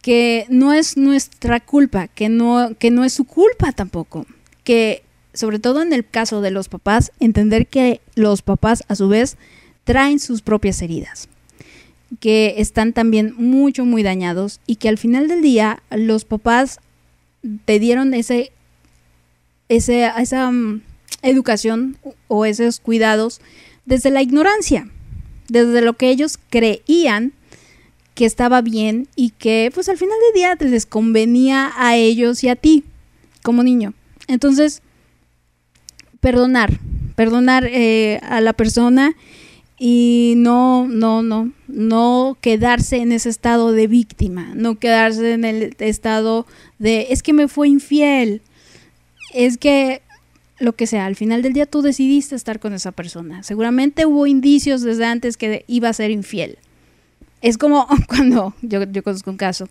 Que no es nuestra culpa, que no, que no es su culpa tampoco. Que sobre todo en el caso de los papás, entender que los papás a su vez traen sus propias heridas que están también mucho, muy dañados y que al final del día los papás te dieron ese, ese esa um, educación o esos cuidados desde la ignorancia, desde lo que ellos creían que estaba bien y que pues al final del día les convenía a ellos y a ti como niño. Entonces, perdonar, perdonar eh, a la persona y no, no, no, no quedarse en ese estado de víctima, no quedarse en el estado de es que me fue infiel, es que lo que sea, al final del día tú decidiste estar con esa persona. Seguramente hubo indicios desde antes que iba a ser infiel. Es como cuando yo, yo conozco un caso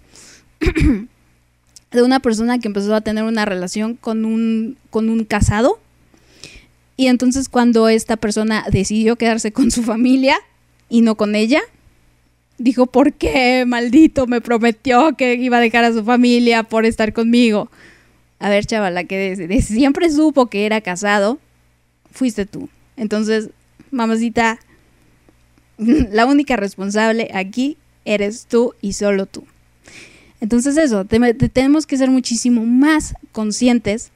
de una persona que empezó a tener una relación con un, con un casado y entonces cuando esta persona decidió quedarse con su familia y no con ella, dijo, ¿por qué maldito me prometió que iba a dejar a su familia por estar conmigo? A ver, chavala, que de, de siempre supo que era casado, fuiste tú. Entonces, mamacita, la única responsable aquí eres tú y solo tú. Entonces eso, te- te- tenemos que ser muchísimo más conscientes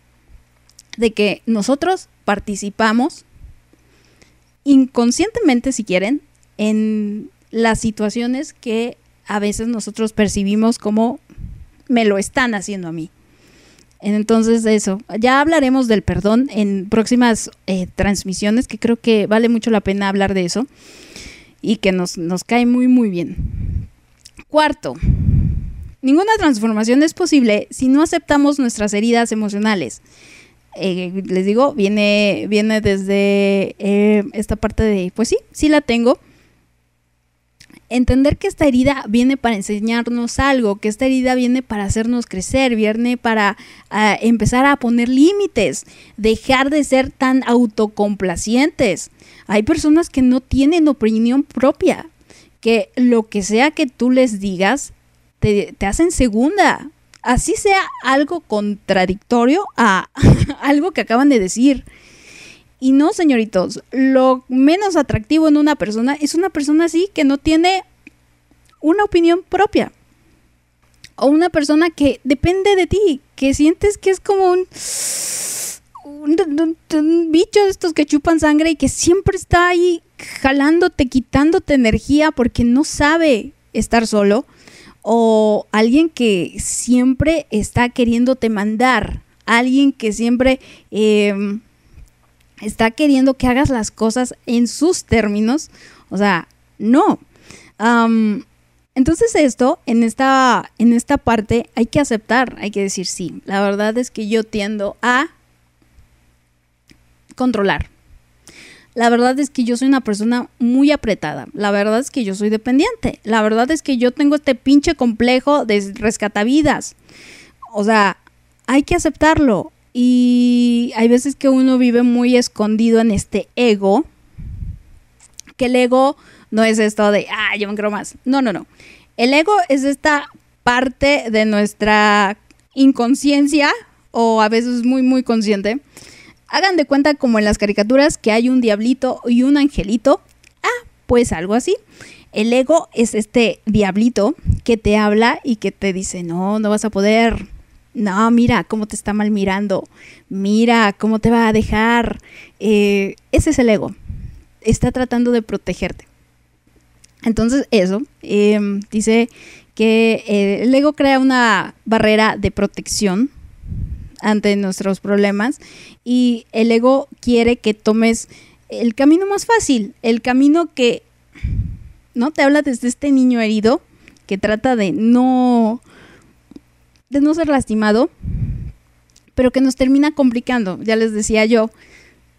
de que nosotros participamos inconscientemente, si quieren, en las situaciones que a veces nosotros percibimos como me lo están haciendo a mí. Entonces eso, ya hablaremos del perdón en próximas eh, transmisiones, que creo que vale mucho la pena hablar de eso y que nos, nos cae muy muy bien. Cuarto, ninguna transformación es posible si no aceptamos nuestras heridas emocionales. Eh, les digo, viene, viene desde eh, esta parte de, pues sí, sí la tengo. Entender que esta herida viene para enseñarnos algo, que esta herida viene para hacernos crecer, viene para ah, empezar a poner límites, dejar de ser tan autocomplacientes. Hay personas que no tienen opinión propia, que lo que sea que tú les digas te, te hacen segunda, así sea algo contradictorio a algo que acaban de decir. Y no, señoritos, lo menos atractivo en una persona es una persona así que no tiene una opinión propia. O una persona que depende de ti, que sientes que es como un, un, bicho de estos que chupan sangre y que siempre está ahí jalándote, quitándote energía porque no sabe estar solo. O alguien que siempre está queriéndote mandar. Alguien que siempre eh, está queriendo que hagas las cosas en sus términos. O sea, no. Entonces esto, en esta, en esta parte, hay que aceptar, hay que decir sí. La verdad es que yo tiendo a controlar. La verdad es que yo soy una persona muy apretada. La verdad es que yo soy dependiente. La verdad es que yo tengo este pinche complejo de rescatavidas. O sea, hay que aceptarlo. Y hay veces que uno vive muy escondido en este ego. Que el ego no es esto de, ah, yo me creo más. No, no, no. El ego es esta parte de nuestra inconsciencia o a veces muy muy consciente, hagan de cuenta como en las caricaturas que hay un diablito y un angelito. Ah, pues algo así. El ego es este diablito que te habla y que te dice, no, no vas a poder. No, mira cómo te está mal mirando. Mira cómo te va a dejar. Eh, ese es el ego. Está tratando de protegerte. Entonces, eso. eh, dice que eh, el ego crea una barrera de protección ante nuestros problemas y el ego quiere que tomes el camino más fácil, el camino que no te habla desde este niño herido que trata de no de no ser lastimado, pero que nos termina complicando. Ya les decía yo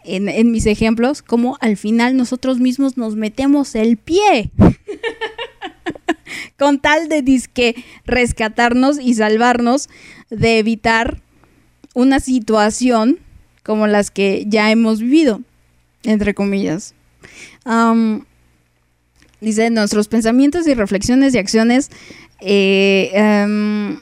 en, mis ejemplos, como al final nosotros mismos nos metemos el pie con tal de disque rescatarnos y salvarnos de evitar una situación como las que ya hemos vivido, entre comillas. Dice, nuestros pensamientos y reflexiones y acciones eh, am,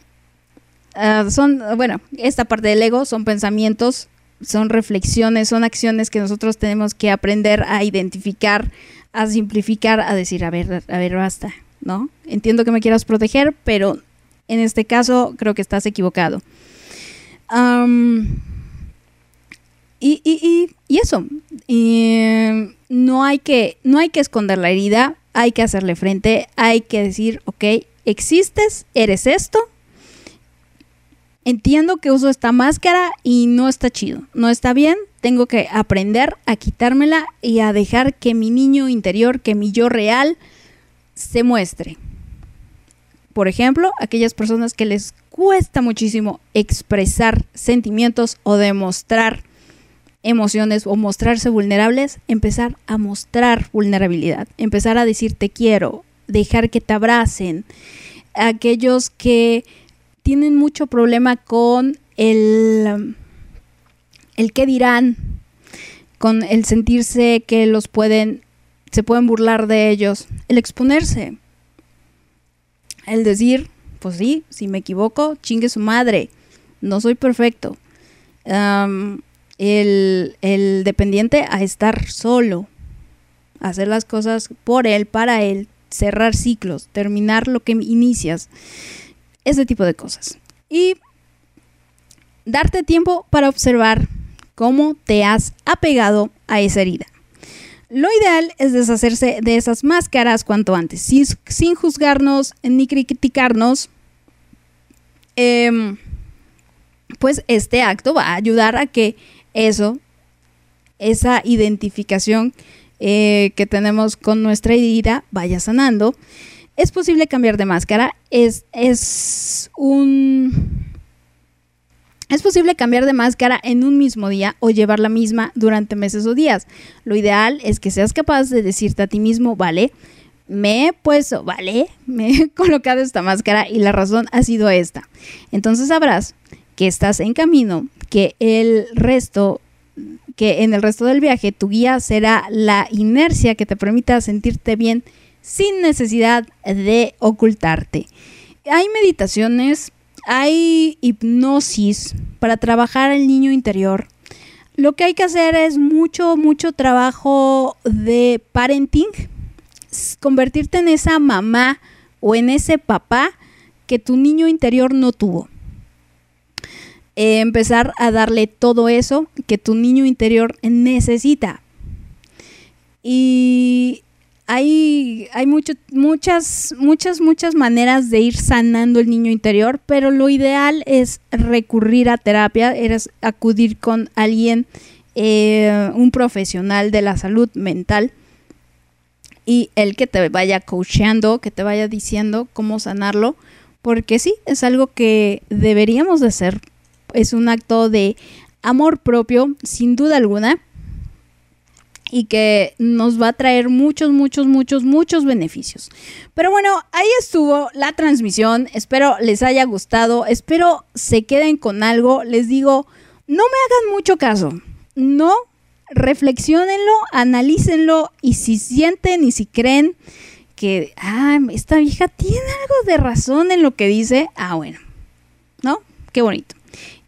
ah, son, bueno, esta parte del ego son pensamientos, son reflexiones, son acciones que nosotros tenemos que aprender a identificar, a simplificar, a decir, a ver, a ver, basta, ¿no? Entiendo que me quieras proteger, pero en este caso creo que estás equivocado. Y, y- y- eso, no, hay que, no hay que esconder la herida, hay que hacerle frente, hay que decir, ok, existes, eres esto, entiendo que uso esta máscara y no está chido, no está bien, tengo que aprender a quitármela y a dejar que mi niño interior, que mi yo real, se muestre. Por ejemplo, aquellas personas que les cuesta muchísimo expresar sentimientos o demostrar emociones o mostrarse vulnerables, empezar a mostrar vulnerabilidad, empezar a decir te quiero, dejar que te abracen. Aquellos que tienen mucho problema con el, el qué dirán, con el sentirse que los pueden, se pueden burlar de ellos, el exponerse, el decir, pues sí, si me equivoco, chingue su madre, no soy perfecto. El, el dependiente a estar solo, hacer las cosas por él, para él, cerrar ciclos, terminar lo que inicias, ese tipo de cosas. Y darte tiempo para observar cómo te has apegado a esa herida. Lo ideal es deshacerse de esas máscaras cuanto antes, sin, sin juzgarnos ni criticarnos. Em, pues este acto va a ayudar a que eso, esa identificación eh, que tenemos con nuestra herida vaya sanando. Es posible cambiar de máscara, es, es un... Es posible cambiar de máscara en un mismo día o llevar la misma durante meses o días. Lo ideal es que seas capaz de decirte a ti mismo, vale, me he puesto, vale, me he colocado esta máscara y la razón ha sido esta. Entonces sabrás que estás en camino, que el resto, que en el resto del viaje tu guía será la inercia que te permita sentirte bien sin necesidad de ocultarte. Hay meditaciones, hay hipnosis para trabajar el niño interior. Lo que hay que hacer es mucho, mucho trabajo de parenting, convertirte en esa mamá o en ese papá que tu niño interior no tuvo. Empezar a darle todo eso que tu niño interior necesita. Y hay, hay mucho- muchas, muchas, muchas maneras de ir sanando el niño interior, pero lo ideal es recurrir a terapia, es acudir con alguien, eh, un profesional de la salud mental y el que te vaya coacheando, que te vaya diciendo cómo sanarlo, porque sí, es algo que deberíamos de hacer. Es un acto de amor propio, sin duda alguna, y que nos va a traer muchos, muchos, muchos, muchos beneficios. Pero bueno, ahí estuvo la transmisión. Espero les haya gustado. Espero se queden con algo. Les digo, no me hagan mucho caso. No, reflexionenlo, analícenlo y si sienten y si creen que ah, esta vieja tiene algo de razón en lo que dice, ah, bueno, ¿no? qué bonito.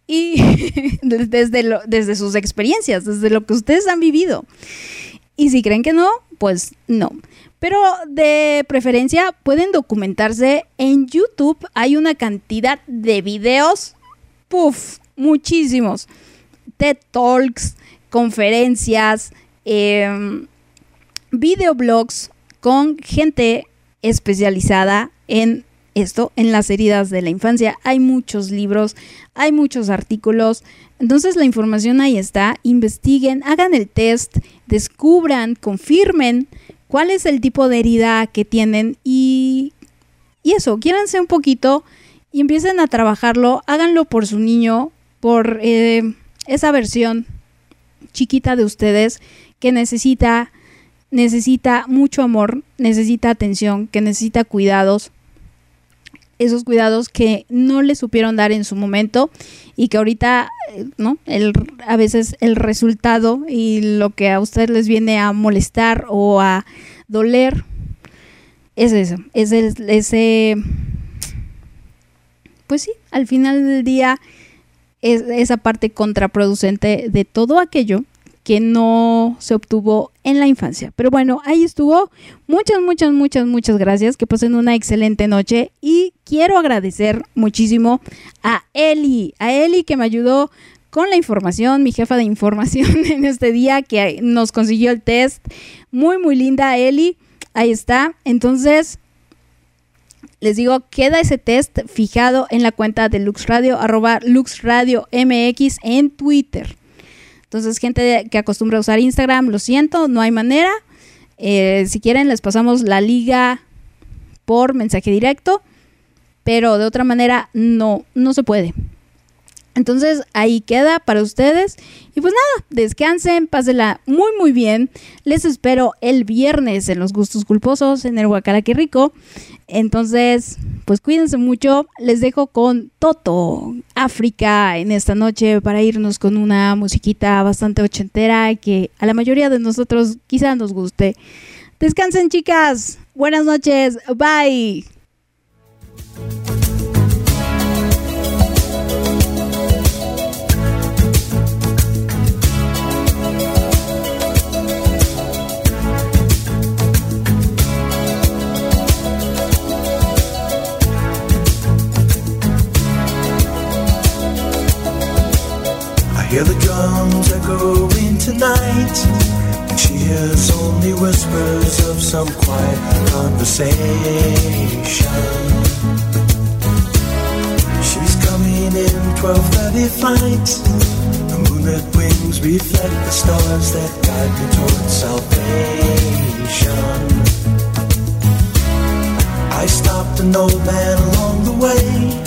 Y desde, desde sus experiencias, desde lo que ustedes han vivido. Y si creen que no, pues no. Pero de preferencia pueden documentarse en YouTube. Hay una cantidad de videos, puff, muchísimos. TED Talks, conferencias, em, videoblogs con gente especializada en esto, en las heridas de la infancia. Hay muchos libros, hay muchos artículos. Entonces la información ahí está. Investiguen, hagan el test, descubran, confirmen cuál es el tipo de herida que tienen y, y eso, quiéranse un poquito y empiecen a trabajarlo. Háganlo por su niño, por eh, esa versión chiquita de ustedes que necesita necesita mucho amor, necesita atención, que necesita cuidados. Esos cuidados que no le supieron dar en su momento y que ahorita, eh, ¿no? El, a veces el resultado y lo que a ustedes les viene a molestar o a doler es eso, es el- ese, pues sí, al final del día es esa parte contraproducente de todo aquello que no se obtuvo en la infancia. Pero bueno, ahí estuvo. Muchas, muchas, muchas, muchas gracias. Que pasen una excelente noche. Y quiero agradecer muchísimo a Eli, a Eli que me ayudó con la información, mi jefa de información en este día, que nos consiguió el test. Muy, muy linda, Eli. Ahí está. Entonces, les digo, queda ese test fijado en la cuenta de Lux Radio, arroba Lux Radio MX en Twitter. Entonces, gente que acostumbra a usar Instagram, lo siento, no hay manera. Eh, si quieren, les pasamos la liga por mensaje directo, pero de otra manera no, no se puede. Entonces ahí queda para ustedes. Y pues nada, descansen, pásenla muy muy bien. Les espero el viernes en los gustos culposos en el Huacaraque Rico. Entonces, pues cuídense mucho. Les dejo con Toto, África, en esta noche para irnos con una musiquita bastante ochentera que a la mayoría de nosotros quizá nos guste. Descansen chicas. Buenas noches. Bye. Hear the drums echoing tonight. She hears only whispers of some quiet conversation. She's coming in 12:30 flight. The moonlit wings reflect the stars that guide me towards salvation. I stopped an old man along the way